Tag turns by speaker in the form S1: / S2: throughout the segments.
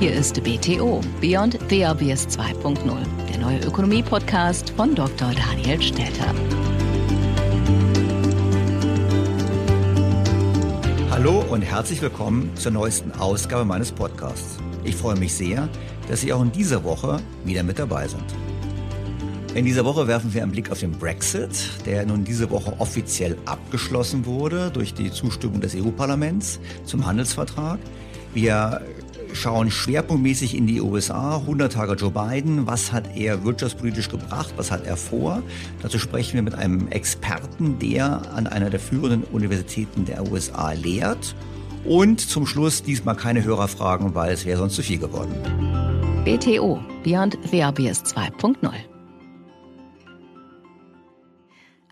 S1: Hier ist BTO, Beyond the Obvious 2.0, der neue Ökonomie-Podcast von Dr. Daniel Stelter.
S2: Hallo und herzlich willkommen zur neuesten Ausgabe meines Podcasts. Ich freue mich sehr, dass Sie auch in dieser Woche wieder mit dabei sind. In dieser Woche werfen wir einen Blick auf den Brexit, der nun diese Woche offiziell abgeschlossen wurde durch die Zustimmung des EU-Parlaments zum Handelsvertrag. Wir schauen schwerpunktmäßig in die USA. 100 Tage Joe Biden. Was hat er wirtschaftspolitisch gebracht? Was hat er vor? Dazu sprechen wir mit einem Experten, der an einer der führenden Universitäten der USA lehrt. Und zum Schluss diesmal keine Hörerfragen, weil es wäre sonst zu viel geworden.
S1: BTO Beyond Obvious 2.0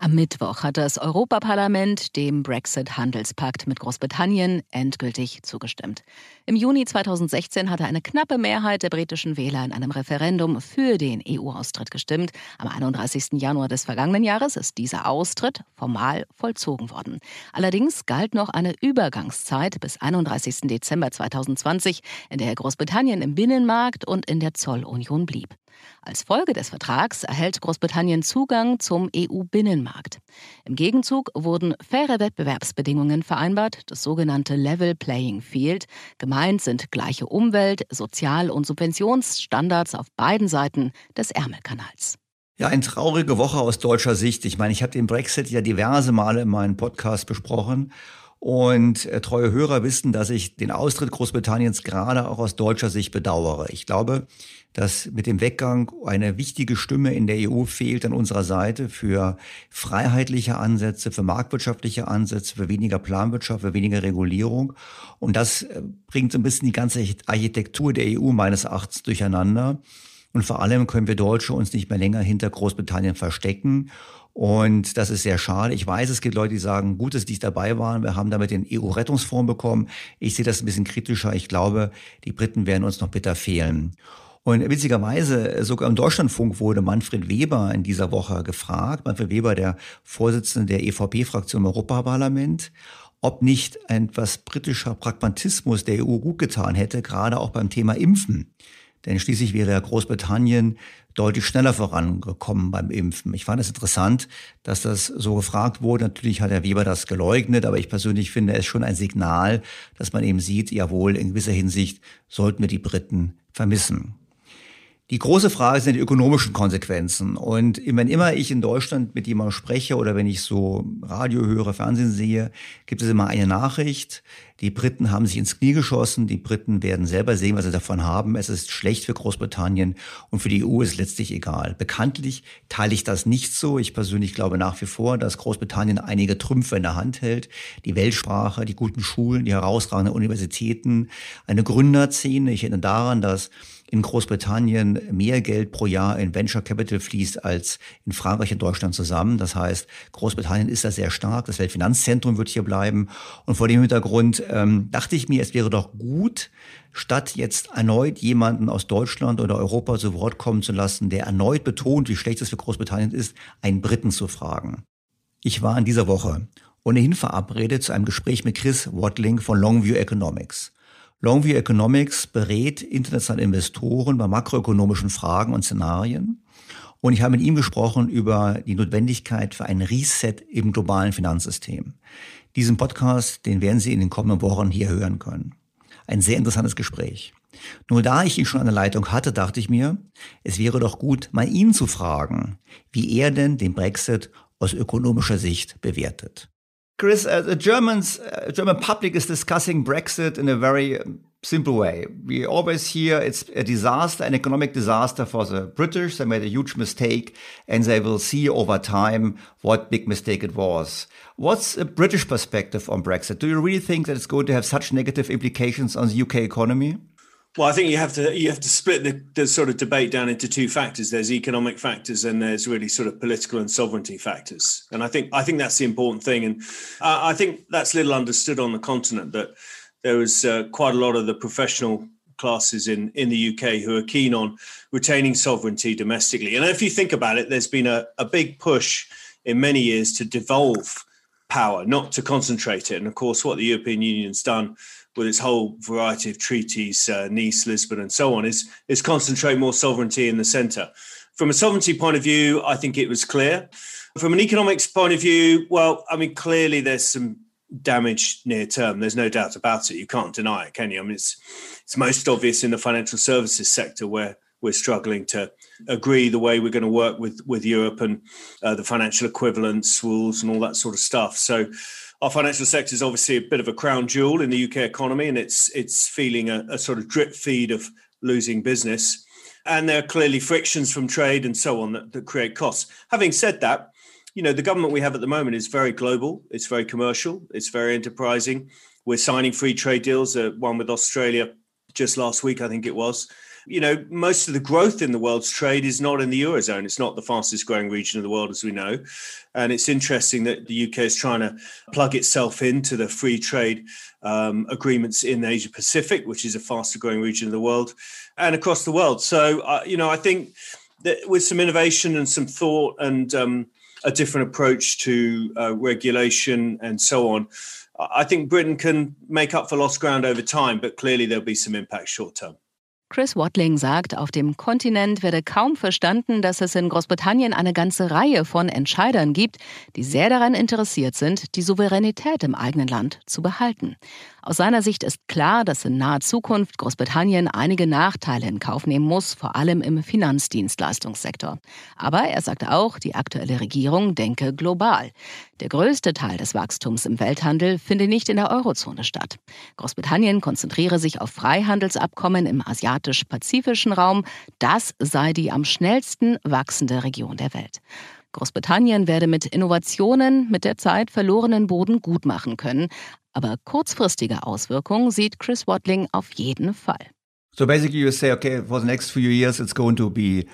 S1: Am Mittwoch hat das Europaparlament dem Brexit-Handelspakt mit Großbritannien endgültig zugestimmt. Im Juni 2016 hatte eine knappe Mehrheit der britischen Wähler in einem Referendum für den EU-Austritt gestimmt. Am 31. Januar des vergangenen Jahres ist dieser Austritt formal vollzogen worden. Allerdings galt noch eine Übergangszeit bis 31. Dezember 2020, in der Großbritannien im Binnenmarkt und in der Zollunion blieb. Als Folge des Vertrags erhält Großbritannien Zugang zum EU-Binnenmarkt. Im Gegenzug wurden faire Wettbewerbsbedingungen vereinbart, das sogenannte Level Playing Field. Gemeint sind gleiche Umwelt-, Sozial- und Subventionsstandards auf beiden Seiten des Ärmelkanals.
S2: Ja, eine traurige Woche aus deutscher Sicht. Ich meine, ich habe den Brexit ja diverse Male in meinem Podcast besprochen. Und äh, treue Hörer wissen, dass ich den Austritt Großbritanniens gerade auch aus deutscher Sicht bedauere. Ich glaube, dass mit dem Weggang eine wichtige Stimme in der EU fehlt an unserer Seite für freiheitliche Ansätze, für marktwirtschaftliche Ansätze, für weniger Planwirtschaft, für weniger Regulierung. Und das äh, bringt so ein bisschen die ganze Architektur der EU meines Erachtens durcheinander. Und vor allem können wir Deutsche uns nicht mehr länger hinter Großbritannien verstecken. Und das ist sehr schade. Ich weiß, es gibt Leute, die sagen, gut, dass die dabei waren. Wir haben damit den EU-Rettungsfonds bekommen. Ich sehe das ein bisschen kritischer. Ich glaube, die Briten werden uns noch bitter fehlen. Und witzigerweise, sogar im Deutschlandfunk wurde Manfred Weber in dieser Woche gefragt, Manfred Weber, der Vorsitzende der EVP-Fraktion im Europaparlament, ob nicht etwas britischer Pragmatismus der EU gut getan hätte, gerade auch beim Thema Impfen. Denn schließlich wäre Großbritannien deutlich schneller vorangekommen beim Impfen. Ich fand es interessant, dass das so gefragt wurde. Natürlich hat Herr Weber das geleugnet, aber ich persönlich finde es schon ein Signal, dass man eben sieht, jawohl, in gewisser Hinsicht sollten wir die Briten vermissen. Die große Frage sind die ökonomischen Konsequenzen. Und wenn immer ich in Deutschland mit jemandem spreche oder wenn ich so Radio höre, Fernsehen sehe, gibt es immer eine Nachricht. Die Briten haben sich ins Knie geschossen. Die Briten werden selber sehen, was sie davon haben. Es ist schlecht für Großbritannien und für die EU ist letztlich egal. Bekanntlich teile ich das nicht so. Ich persönlich glaube nach wie vor, dass Großbritannien einige Trümpfe in der Hand hält. Die Weltsprache, die guten Schulen, die herausragenden Universitäten, eine Gründerszene. Ich erinnere daran, dass in Großbritannien mehr Geld pro Jahr in Venture Capital fließt als in Frankreich und Deutschland zusammen. Das heißt, Großbritannien ist da sehr stark. Das Weltfinanzzentrum wird hier bleiben. Und vor dem Hintergrund ähm, dachte ich mir, es wäre doch gut, statt jetzt erneut jemanden aus Deutschland oder Europa zu Wort kommen zu lassen, der erneut betont, wie schlecht es für Großbritannien ist, einen Briten zu fragen. Ich war in dieser Woche ohnehin verabredet zu einem Gespräch mit Chris Watling von Longview Economics. Longview Economics berät internationale Investoren bei makroökonomischen Fragen und Szenarien. Und ich habe mit ihm gesprochen über die Notwendigkeit für ein Reset im globalen Finanzsystem. Diesen Podcast, den werden Sie in den kommenden Wochen hier hören können. Ein sehr interessantes Gespräch. Nur da ich ihn schon an der Leitung hatte, dachte ich mir, es wäre doch gut, mal ihn zu fragen, wie er denn den Brexit aus ökonomischer Sicht bewertet. Chris, uh, the Germans, uh, German public is discussing Brexit in a very um, simple way. We always hear it's a disaster, an economic disaster for the British. They made a huge mistake, and they will see over time what big mistake it was. What's a British perspective on Brexit? Do you really think that it's going to have such negative implications on the UK economy?
S3: Well, I think you have to you have to split the, the, sort of debate down into two factors. There's economic factors, and there's really sort of political and sovereignty factors. And I think I think that's the important thing. And uh, I think that's little understood on the continent that there was uh, quite a lot of the professional classes in in the UK who are keen on retaining sovereignty domestically. And if you think about it, there's been a, a big push in many years to devolve power, not to concentrate it. And of course, what the European Union's done with its whole variety of treaties, uh, Nice, Lisbon, and so on, is is concentrate more sovereignty in the centre. From a sovereignty point of view, I think it was clear. From an economics point of view, well, I mean, clearly there's some damage near term. There's no doubt about it. You can't deny it, can you? I mean, it's it's most obvious in the financial services sector where we're struggling to agree the way we're going to work with with Europe and uh, the financial equivalence rules and all that sort of stuff. So our financial sector is obviously a bit of a crown jewel in the UK economy, and it's it's feeling a, a sort of drip feed of losing business. And there are clearly frictions from trade and so on that, that create costs. Having said that, you know the government we have at the moment is very global. It's very commercial. It's very enterprising. We're signing free trade deals. Uh, one with Australia just last week, I think it was you know, most of the growth in the world's trade is not in the Eurozone. It's not the fastest growing region of the world, as we know. And it's interesting that the UK is trying to plug itself into the free trade um, agreements in the Asia Pacific, which is a faster growing region of the world, and across the world. So, uh, you know, I think that with some innovation and some thought and um, a different approach to uh, regulation and so on, I think Britain can make up for lost ground over time, but clearly there'll be some impact short term.
S1: Chris Watling sagt, auf dem Kontinent werde kaum verstanden, dass es in Großbritannien eine ganze Reihe von Entscheidern gibt, die sehr daran interessiert sind, die Souveränität im eigenen Land zu behalten. Aus seiner Sicht ist klar, dass in naher Zukunft Großbritannien einige Nachteile in Kauf nehmen muss, vor allem im Finanzdienstleistungssektor. Aber er sagt auch, die aktuelle Regierung denke global. Der größte Teil des Wachstums im Welthandel finde nicht in der Eurozone statt. Großbritannien konzentriere sich auf Freihandelsabkommen im asiatisch-pazifischen Raum. Das sei die am schnellsten wachsende Region der Welt. Großbritannien werde mit Innovationen mit der Zeit verlorenen Boden gut machen können. Aber kurzfristige Auswirkungen sieht Chris Watling auf jeden Fall.
S2: So basically you say, okay, for the next few years it's going to be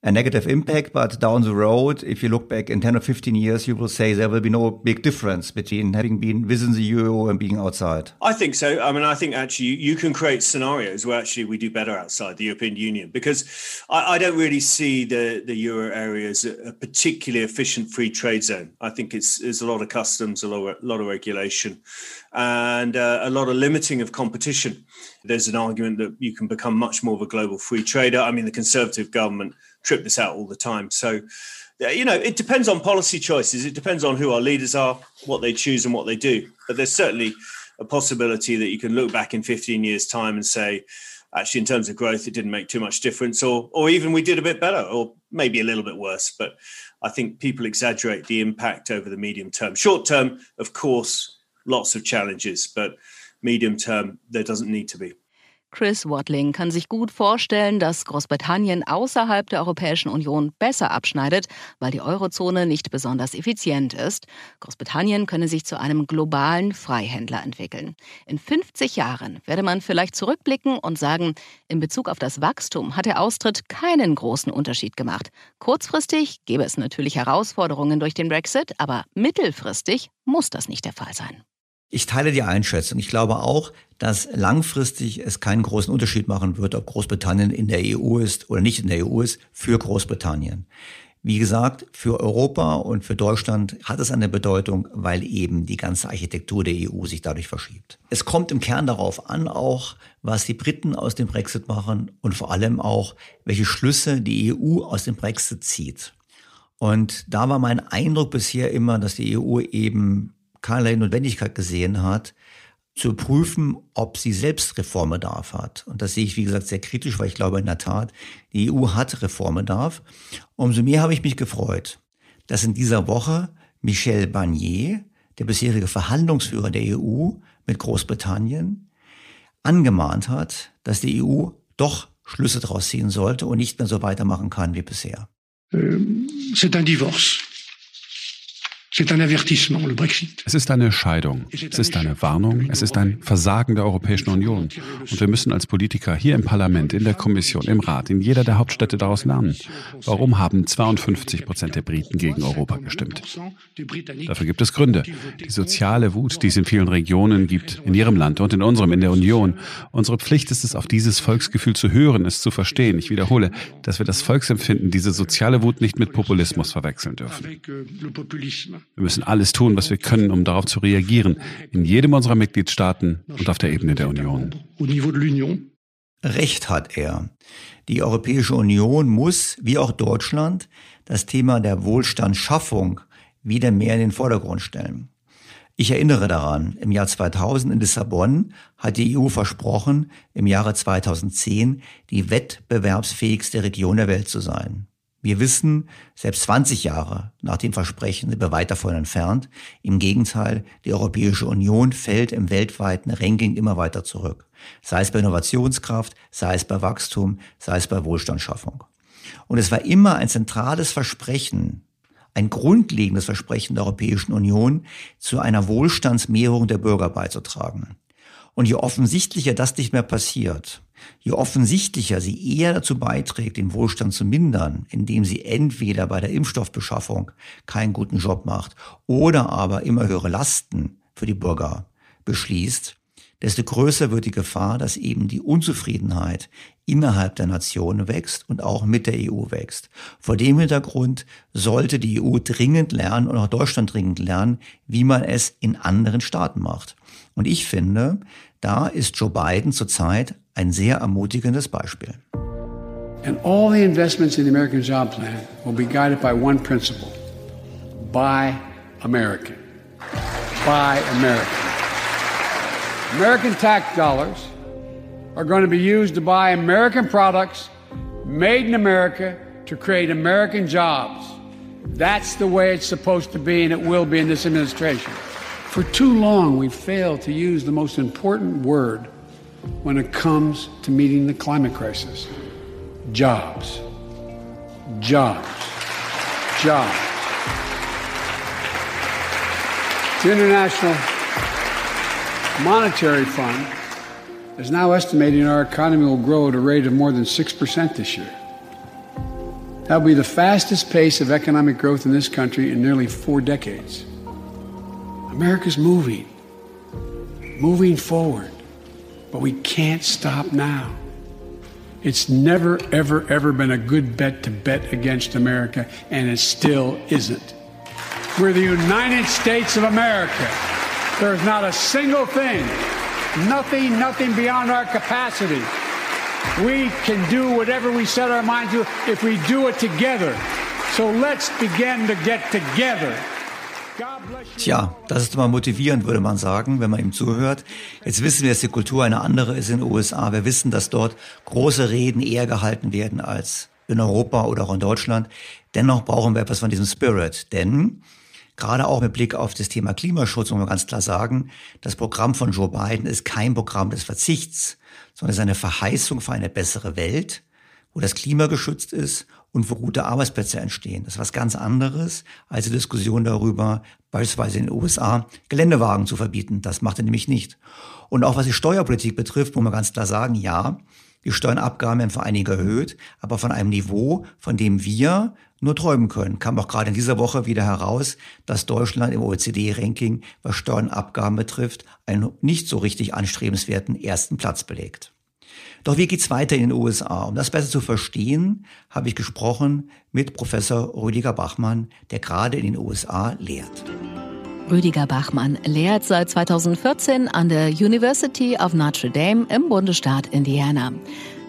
S2: a negative impact, but down the road, if you look back in 10 or 15 years, you will say there will be no big difference between having been within the euro and being outside.
S3: I think so. I mean, I think actually you can create scenarios where actually we do better outside the European Union because I, I don't really see the, the euro area as a, particularly efficient free trade zone. I think it's there's a lot of customs, a lot of, a lot of regulation, and uh, a lot of limiting of competition. There's an argument that you can become much more of a global free trader. I mean, the Conservative government trip this out all the time. So, you know, it depends on policy choices. It depends on who our leaders are, what they choose, and what they do. But there's certainly a possibility that you can look back in 15 years' time and say, actually in terms of growth, it didn't make too much difference, or or even we did a bit better, or maybe a little bit worse. But I think people exaggerate the impact over the medium term. Short term, of course, lots of challenges, but medium term, there doesn't need to be.
S1: Chris Watling kann sich gut vorstellen, dass Großbritannien außerhalb der Europäischen Union besser abschneidet, weil die Eurozone nicht besonders effizient ist. Großbritannien könne sich zu einem globalen Freihändler entwickeln. In 50 Jahren werde man vielleicht zurückblicken und sagen, in Bezug auf das Wachstum hat der Austritt keinen großen Unterschied gemacht. Kurzfristig gäbe es natürlich Herausforderungen durch den Brexit, aber mittelfristig muss das nicht der Fall sein.
S2: Ich teile die Einschätzung. Ich glaube auch, dass langfristig es keinen großen Unterschied machen wird, ob Großbritannien in der EU ist oder nicht in der EU ist, für Großbritannien. Wie gesagt, für Europa und für Deutschland hat es eine Bedeutung, weil eben die ganze Architektur der EU sich dadurch verschiebt. Es kommt im Kern darauf an, auch was die Briten aus dem Brexit machen und vor allem auch, welche Schlüsse die EU aus dem Brexit zieht. Und da war mein Eindruck bisher immer, dass die EU eben keinerlei Notwendigkeit gesehen hat, zu prüfen, ob sie selbst Reformbedarf hat. Und das sehe ich, wie gesagt, sehr kritisch, weil ich glaube in der Tat, die EU hat Reformbedarf. Umso mehr habe ich mich gefreut, dass in dieser Woche Michel Barnier, der bisherige Verhandlungsführer der EU mit Großbritannien, angemahnt hat, dass die EU doch Schlüsse daraus ziehen sollte und nicht mehr so weitermachen kann wie bisher.
S4: Ähm, c'est un divorce.
S5: Es ist eine Scheidung. Es ist eine Warnung. Es ist ein Versagen der Europäischen Union. Und wir müssen als Politiker hier im Parlament, in der Kommission, im Rat, in jeder der Hauptstädte daraus lernen. Warum haben 52 Prozent der Briten gegen Europa gestimmt? Dafür gibt es Gründe. Die soziale Wut, die es in vielen Regionen gibt, in ihrem Land und in unserem, in der Union. Unsere Pflicht ist es, auf dieses Volksgefühl zu hören, es zu verstehen. Ich wiederhole, dass wir das Volksempfinden, diese soziale Wut nicht mit Populismus verwechseln dürfen. Wir müssen alles tun, was wir können, um darauf zu reagieren, in jedem unserer Mitgliedstaaten und auf der Ebene der Union.
S2: Recht hat er. Die Europäische Union muss, wie auch Deutschland, das Thema der Wohlstandsschaffung wieder mehr in den Vordergrund stellen. Ich erinnere daran, im Jahr 2000 in Lissabon hat die EU versprochen, im Jahre 2010 die wettbewerbsfähigste Region der Welt zu sein. Wir wissen, selbst 20 Jahre nach dem Versprechen sind wir weit davon entfernt. Im Gegenteil, die Europäische Union fällt im weltweiten Ranking immer weiter zurück. Sei es bei Innovationskraft, sei es bei Wachstum, sei es bei Wohlstandsschaffung. Und es war immer ein zentrales Versprechen, ein grundlegendes Versprechen der Europäischen Union, zu einer Wohlstandsmehrung der Bürger beizutragen. Und je offensichtlicher das nicht mehr passiert, je offensichtlicher sie eher dazu beiträgt, den Wohlstand zu mindern, indem sie entweder bei der Impfstoffbeschaffung keinen guten Job macht oder aber immer höhere Lasten für die Bürger beschließt, desto größer wird die Gefahr, dass eben die Unzufriedenheit innerhalb der Nation wächst und auch mit der EU wächst. Vor dem Hintergrund sollte die EU dringend lernen und auch Deutschland dringend lernen, wie man es in anderen Staaten macht. Und ich finde, da ist Joe Biden zurzeit ein sehr ermutigendes Beispiel.
S4: And all the investments in the American Job Plan will be guided by one principle. Buy American. Buy American. American tax dollars are going to be used to buy American products made in America to create American jobs. That's the way it's supposed to be, and it will be in this administration. For too long, we've failed to use the most important word when it comes to meeting the climate crisis jobs. Jobs. Jobs. The International Monetary Fund is now estimating our economy will grow at a rate of more than 6% this year. That will be the fastest pace of economic growth in this country in nearly four decades. America's moving, moving forward, but we can't stop now. It's never, ever, ever been a good bet to bet against America, and it still isn't. We're the United States of America. There's not a single thing, nothing, nothing beyond our capacity. We can do whatever we set our minds to if we do it together. So let's begin to get together
S2: Tja, das ist immer motivierend, würde man sagen, wenn man ihm zuhört. Jetzt wissen wir, dass die Kultur eine andere ist in den USA. Wir wissen, dass dort große Reden eher gehalten werden als in Europa oder auch in Deutschland. Dennoch brauchen wir etwas von diesem Spirit, denn gerade auch mit Blick auf das Thema Klimaschutz muss man ganz klar sagen, das Programm von Joe Biden ist kein Programm des Verzichts, sondern es ist eine Verheißung für eine bessere Welt, wo das Klima geschützt ist und wo gute Arbeitsplätze entstehen. Das ist was ganz anderes als die Diskussion darüber, beispielsweise in den USA Geländewagen zu verbieten. Das macht er nämlich nicht. Und auch was die Steuerpolitik betrifft, muss man ganz klar sagen, ja, die Steuernabgaben werden für einige erhöht, aber von einem Niveau, von dem wir nur träumen können. Kam auch gerade in dieser Woche wieder heraus, dass Deutschland im OECD-Ranking, was Steuernabgaben betrifft, einen nicht so richtig anstrebenswerten ersten Platz belegt. Doch wie geht's weiter in den USA? Um das besser zu verstehen, habe ich gesprochen mit Professor Rüdiger Bachmann, der gerade in den USA lehrt.
S1: Rüdiger Bachmann lehrt seit 2014 an der University of Notre Dame im Bundesstaat Indiana.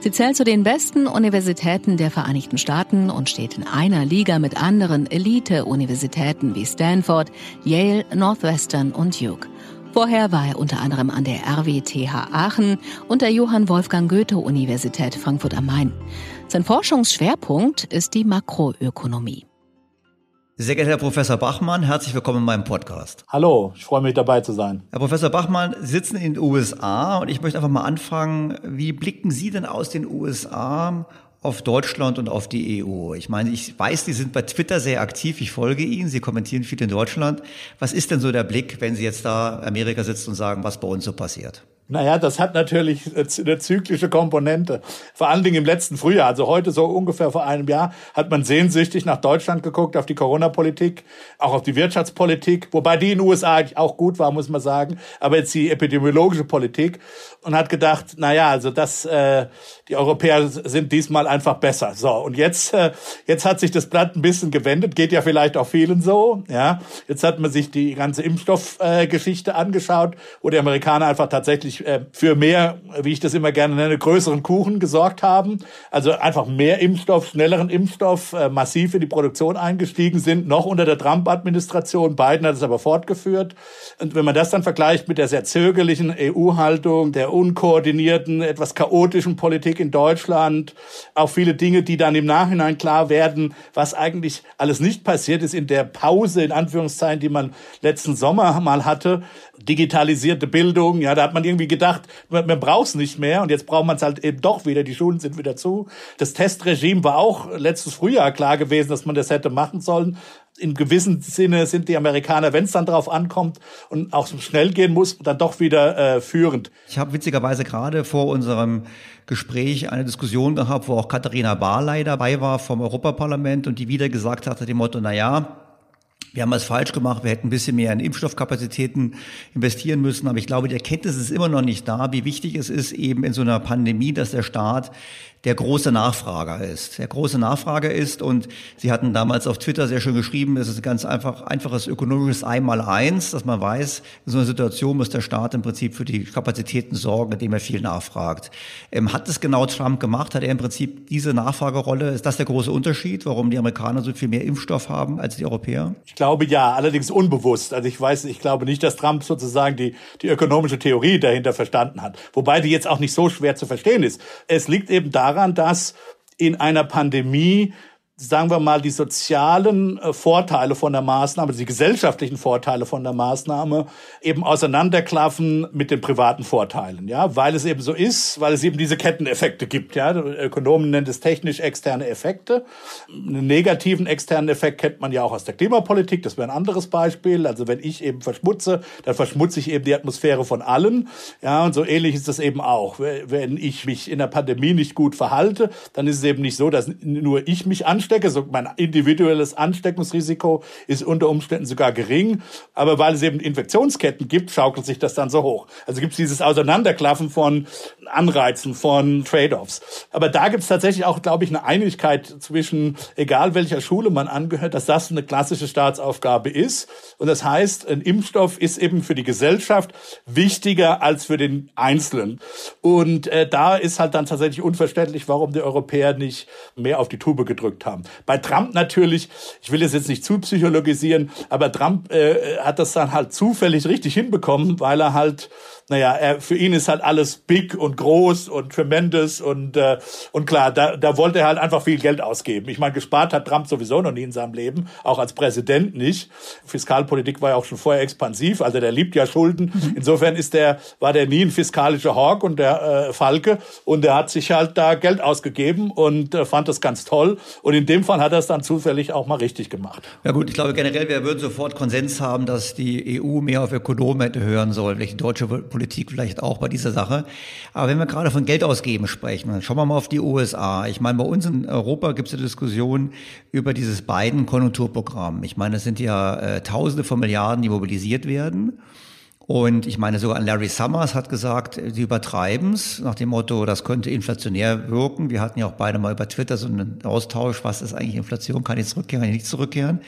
S1: Sie zählt zu den besten Universitäten der Vereinigten Staaten und steht in einer Liga mit anderen Elite-Universitäten wie Stanford, Yale, Northwestern und Duke. Vorher war er unter anderem an der RWTH Aachen und der Johann Wolfgang Goethe Universität Frankfurt am Main. Sein Forschungsschwerpunkt ist die Makroökonomie.
S2: Sehr geehrter Herr Professor Bachmann, herzlich willkommen in meinem Podcast.
S6: Hallo, ich freue mich dabei zu sein.
S2: Herr Professor Bachmann, Sie sitzen in den USA und ich möchte einfach mal anfangen. Wie blicken Sie denn aus den USA auf Deutschland und auf die EU. Ich meine, ich weiß, Sie sind bei Twitter sehr aktiv. Ich folge Ihnen. Sie kommentieren viel in Deutschland. Was ist denn so der Blick, wenn Sie jetzt da Amerika sitzen und sagen, was bei uns so passiert?
S6: Naja, das hat natürlich eine zyklische Komponente. Vor allen Dingen im letzten Frühjahr, also heute so ungefähr vor einem Jahr, hat man sehnsüchtig nach Deutschland geguckt, auf die Corona-Politik, auch auf die Wirtschaftspolitik, wobei die in den USA eigentlich auch gut war, muss man sagen, aber jetzt die epidemiologische Politik und hat gedacht, naja, also das, äh, die Europäer sind diesmal einfach besser. So, und jetzt, äh, jetzt hat sich das Blatt ein bisschen gewendet, geht ja vielleicht auch vielen so, ja. Jetzt hat man sich die ganze Impfstoffgeschichte äh, angeschaut, wo die Amerikaner einfach tatsächlich äh, für mehr, wie ich das immer gerne nenne, größeren Kuchen gesorgt haben. Also einfach mehr Impfstoff, schnelleren Impfstoff, äh, massiv in die Produktion eingestiegen sind, noch unter der Trump-Administration. Biden hat es aber fortgeführt. Und wenn man das dann vergleicht mit der sehr zögerlichen EU-Haltung, der unkoordinierten, etwas chaotischen Politik in Deutschland, auch viele Dinge, die dann im Nachhinein klar werden, was eigentlich alles nicht passiert ist in der Pause, in Anführungszeichen, die man letzten Sommer mal hatte, digitalisierte Bildung, ja, da hat man irgendwie gedacht, man, man braucht es nicht mehr und jetzt braucht man es halt eben doch wieder, die Schulen sind wieder zu. Das Testregime war auch letztes Frühjahr klar gewesen, dass man das hätte machen sollen. In gewissem Sinne sind die Amerikaner, wenn es dann darauf ankommt und auch so schnell gehen muss, dann doch wieder äh, führend.
S2: Ich habe witzigerweise gerade vor unserem Gespräch eine Diskussion gehabt, wo auch Katharina Barley dabei war vom Europaparlament und die wieder gesagt hatte, dem Motto, na ja, wir haben was falsch gemacht, wir hätten ein bisschen mehr in Impfstoffkapazitäten investieren müssen, aber ich glaube, die Erkenntnis ist immer noch nicht da, wie wichtig es ist, eben in so einer Pandemie, dass der Staat der große Nachfrager ist. Der große Nachfrager ist und Sie hatten damals auf Twitter sehr schön geschrieben, es ist ein ganz einfach, einfaches ökonomisches Einmaleins, dass man weiß, in so einer Situation muss der Staat im Prinzip für die Kapazitäten sorgen, indem er viel nachfragt. Ähm, hat es genau Trump gemacht? Hat er im Prinzip diese Nachfragerolle? Ist das der große Unterschied, warum die Amerikaner so viel mehr Impfstoff haben als die Europäer?
S6: Ich glaube ja, allerdings unbewusst. Also ich weiß, ich glaube nicht, dass Trump sozusagen die, die ökonomische Theorie dahinter verstanden hat. Wobei die jetzt auch nicht so schwer zu verstehen ist. Es liegt eben da, daran, dass in einer Pandemie sagen wir mal, die sozialen äh, Vorteile von der Maßnahme, die gesellschaftlichen Vorteile von der Maßnahme eben auseinanderklaffen mit den privaten Vorteilen, ja, weil es eben so ist, weil es eben diese Ketteneffekte gibt, ja. Ökonomen nennen es technisch externe Effekte. Einen negativen externen Effekt kennt man ja auch aus der Klimapolitik, das wäre ein anderes Beispiel. Also wenn ich eben verschmutze, dann verschmutze ich eben die Atmosphäre von allen, ja, und so ähnlich ist das eben auch. Wenn ich mich in der Pandemie nicht gut verhalte, dann ist es eben nicht so, dass nur ich mich anstelle, anstecke. So mein individuelles Ansteckungsrisiko ist unter Umständen sogar gering. Aber weil es eben Infektionsketten gibt, schaukelt sich das dann so hoch. Also gibt es dieses Auseinanderklaffen von Anreizen, von Trade-offs. Aber da gibt es tatsächlich auch, glaube ich, eine Einigkeit zwischen, egal welcher Schule man angehört, dass das eine klassische Staatsaufgabe ist. Und das heißt, ein Impfstoff ist eben für die Gesellschaft wichtiger als für den Einzelnen. Und äh, da ist halt dann tatsächlich unverständlich, warum die Europäer nicht mehr auf die Tube gedrückt haben. Haben. Bei Trump natürlich, ich will es jetzt nicht zu psychologisieren, aber Trump äh, hat das dann halt zufällig richtig hinbekommen, weil er halt naja, er, für ihn ist halt alles big und groß und tremendous und, äh, und klar, da, da wollte er halt einfach viel Geld ausgeben. Ich meine, gespart hat Trump sowieso noch nie in seinem Leben, auch als Präsident nicht. Fiskalpolitik war ja auch schon vorher expansiv, also der liebt ja Schulden. Mhm. Insofern ist der, war der nie ein fiskalischer Hawk und der äh, Falke und der hat sich halt da Geld ausgegeben und äh, fand das ganz toll. Und in dem Fall hat er es dann zufällig auch mal richtig gemacht.
S2: Ja gut, ich glaube generell, wir würden sofort Konsens haben, dass die EU mehr auf Ökonomen hätte hören sollen, welche deutsche Politik Politik vielleicht auch bei dieser Sache. Aber wenn wir gerade von Geld ausgeben sprechen, dann schauen wir mal auf die USA. Ich meine, bei uns in Europa gibt es eine Diskussion über dieses beiden Konjunkturprogramm. Ich meine, es sind ja äh, Tausende von Milliarden, die mobilisiert werden. Und ich meine, sogar Larry Summers hat gesagt, sie übertreiben es, nach dem Motto, das könnte inflationär wirken. Wir hatten ja auch beide mal über Twitter so einen Austausch, was ist eigentlich Inflation, kann ich zurückkehren, kann ich nicht zurückkehren.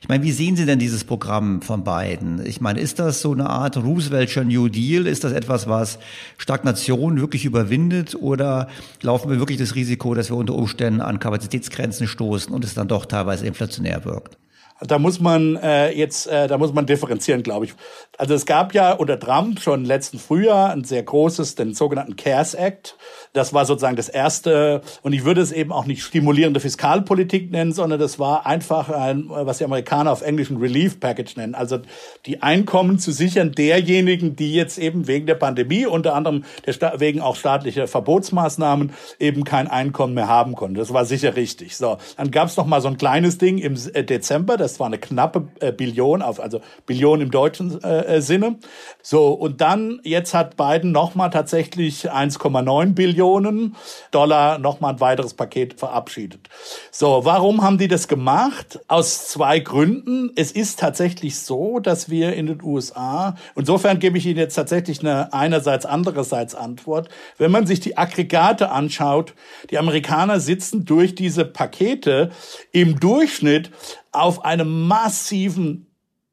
S2: Ich meine, wie sehen Sie denn dieses Programm von beiden? Ich meine, ist das so eine Art Rooseveltscher New Deal? Ist das etwas, was Stagnation wirklich überwindet? Oder laufen wir wirklich das Risiko, dass wir unter Umständen an Kapazitätsgrenzen stoßen und es dann doch teilweise inflationär wirkt?
S6: Da muss man äh, jetzt, äh, da muss man differenzieren, glaube ich. Also es gab ja unter Trump schon letzten Frühjahr ein sehr großes, den sogenannten CARES Act. Das war sozusagen das erste, und ich würde es eben auch nicht stimulierende Fiskalpolitik nennen, sondern das war einfach ein, was die Amerikaner auf Englisch ein Relief Package nennen. Also die Einkommen zu sichern derjenigen, die jetzt eben wegen der Pandemie, unter anderem der, wegen auch staatlicher Verbotsmaßnahmen, eben kein Einkommen mehr haben konnten. Das war sicher richtig. So, dann gab es noch mal so ein kleines Ding im äh, Dezember. Das war eine knappe äh, Billion, auf, also Billion im deutschen äh, äh Sinne. So und dann jetzt hat Biden noch mal tatsächlich 1,9 Billionen Millionen Dollar nochmal ein weiteres Paket verabschiedet. So, warum haben die das gemacht? Aus zwei Gründen. Es ist tatsächlich so, dass wir in den USA, insofern gebe ich Ihnen jetzt tatsächlich eine einerseits andererseits Antwort. Wenn man sich die Aggregate anschaut, die Amerikaner sitzen durch diese Pakete im Durchschnitt auf einem massiven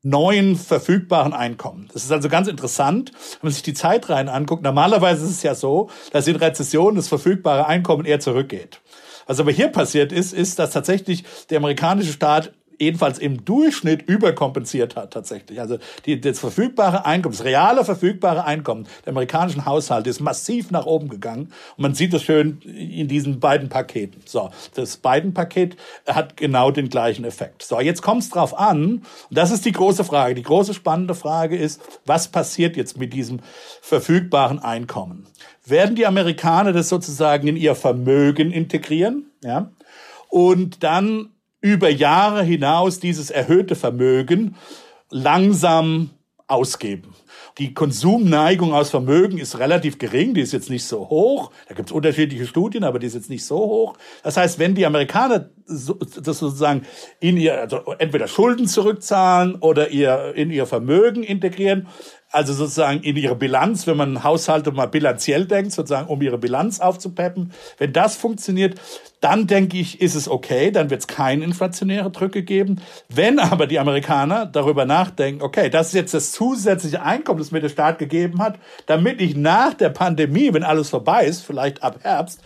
S6: neuen verfügbaren Einkommen. Das ist also ganz interessant, wenn man sich die Zeitreihen anguckt. Normalerweise ist es ja so, dass in Rezessionen das verfügbare Einkommen eher zurückgeht. Was aber hier passiert ist, ist, dass tatsächlich der amerikanische Staat jedenfalls im Durchschnitt überkompensiert hat tatsächlich. Also die, das verfügbare Einkommen, das reale verfügbare Einkommen der amerikanischen Haushalte ist massiv nach oben gegangen. Und man sieht das schön in diesen beiden Paketen. So, das beiden Paket hat genau den gleichen Effekt. So, jetzt kommt es drauf an. Und das ist die große Frage. Die große spannende Frage ist, was passiert jetzt mit diesem verfügbaren Einkommen? Werden die Amerikaner das sozusagen in ihr Vermögen integrieren? Ja? Und dann über Jahre hinaus dieses erhöhte Vermögen langsam ausgeben. Die Konsumneigung aus Vermögen ist relativ gering, die ist jetzt nicht so hoch. Da gibt es unterschiedliche Studien, aber die ist jetzt nicht so hoch. Das heißt, wenn die Amerikaner das sozusagen in ihr, also entweder Schulden zurückzahlen oder ihr in ihr Vermögen integrieren, also sozusagen in ihre Bilanz, wenn man Haushalte mal bilanziell denkt, sozusagen um ihre Bilanz aufzupeppen. Wenn das funktioniert, dann denke ich, ist es okay, dann wird es keine inflationäre Drücke geben. Wenn aber die Amerikaner darüber nachdenken, okay, das ist jetzt das zusätzliche Einkommen, das mir der Staat gegeben hat, damit ich nach der Pandemie, wenn alles vorbei ist, vielleicht ab Herbst,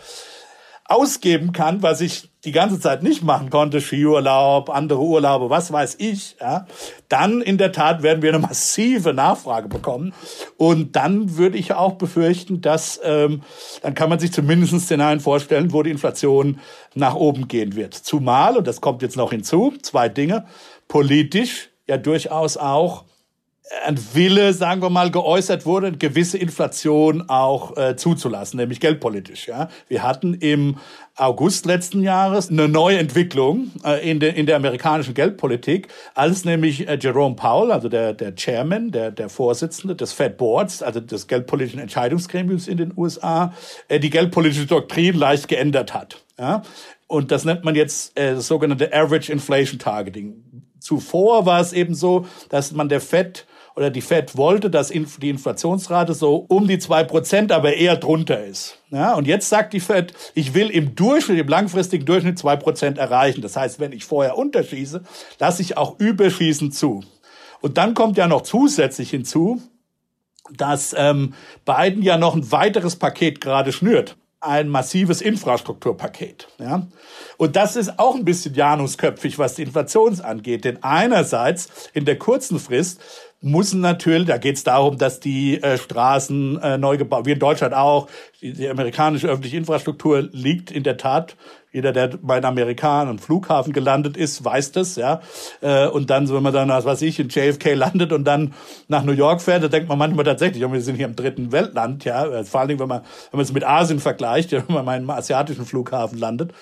S6: ausgeben kann, was ich die ganze Zeit nicht machen konnte, Skiurlaub, andere Urlaube, was weiß ich, ja, dann in der Tat werden wir eine massive Nachfrage bekommen. Und dann würde ich auch befürchten, dass ähm, dann kann man sich zumindest Szenarien vorstellen, wo die Inflation nach oben gehen wird. Zumal, und das kommt jetzt noch hinzu, zwei Dinge, politisch ja durchaus auch ein Wille, sagen wir mal, geäußert wurde, eine gewisse Inflation auch äh, zuzulassen, nämlich geldpolitisch. Ja, wir hatten im August letzten Jahres eine neue Entwicklung äh, in, der in der amerikanischen Geldpolitik, als nämlich äh, Jerome Powell, also der der Chairman, der der Vorsitzende des Fed Boards, also des geldpolitischen Entscheidungsgremiums in den USA, äh, die geldpolitische Doktrin leicht geändert hat. Ja, und das nennt man jetzt äh, das sogenannte Average Inflation Targeting. Zuvor war es eben so, dass man der Fed oder die Fed wollte, dass die Inflationsrate so um die zwei Prozent, aber eher drunter ist. Ja, und jetzt sagt die Fed, ich will im Durchschnitt, im langfristigen Durchschnitt zwei Prozent erreichen. Das heißt, wenn ich vorher unterschieße, lasse ich auch überschießen zu. Und dann kommt ja noch zusätzlich hinzu, dass ähm, Biden ja noch ein weiteres Paket gerade schnürt. ein massives Infrastrukturpaket. Ja? Und das ist auch ein bisschen janusköpfig, was die Inflation angeht. Denn einerseits in der kurzen Frist muss natürlich, da geht es darum, dass die äh, Straßen äh, neu gebaut, wie in Deutschland auch, die, die amerikanische öffentliche Infrastruktur liegt in der Tat jeder, der bei einem amerikanischen Flughafen gelandet ist, weiß das, ja. Äh, und dann, wenn man dann, was weiß ich, in JFK landet und dann nach New York fährt, da denkt man manchmal tatsächlich, wir sind hier im dritten Weltland, ja. Äh, vor allen Dingen, wenn man, wenn man es mit Asien vergleicht, wenn man mal in einem asiatischen Flughafen landet.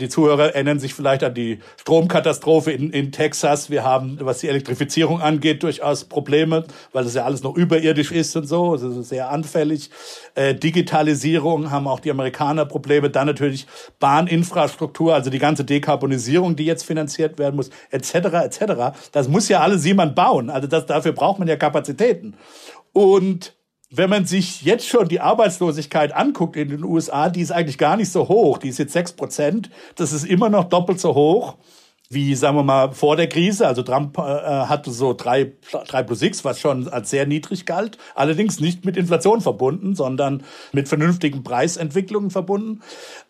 S6: Die Zuhörer erinnern sich vielleicht an die Stromkatastrophe in, in Texas. Wir haben, was die Elektrifizierung angeht, durchaus Probleme, weil das ja alles noch überirdisch ist und so. Es ist sehr anfällig. Äh, Digitalisierung haben auch die Amerikaner Probleme. Dann natürlich Bahninfrastruktur Infrastruktur, also die ganze Dekarbonisierung, die jetzt finanziert werden muss, etc., etc. Das muss ja alles jemand bauen. Also das, dafür braucht man ja Kapazitäten. Und wenn man sich jetzt schon die Arbeitslosigkeit anguckt in den USA, die ist eigentlich gar nicht so hoch. Die ist jetzt sechs Prozent. Das ist immer noch doppelt so hoch wie, sagen wir mal, vor der Krise. Also Trump äh, hatte so drei, drei plus X, was schon als sehr niedrig galt. Allerdings nicht mit Inflation verbunden, sondern mit vernünftigen Preisentwicklungen verbunden.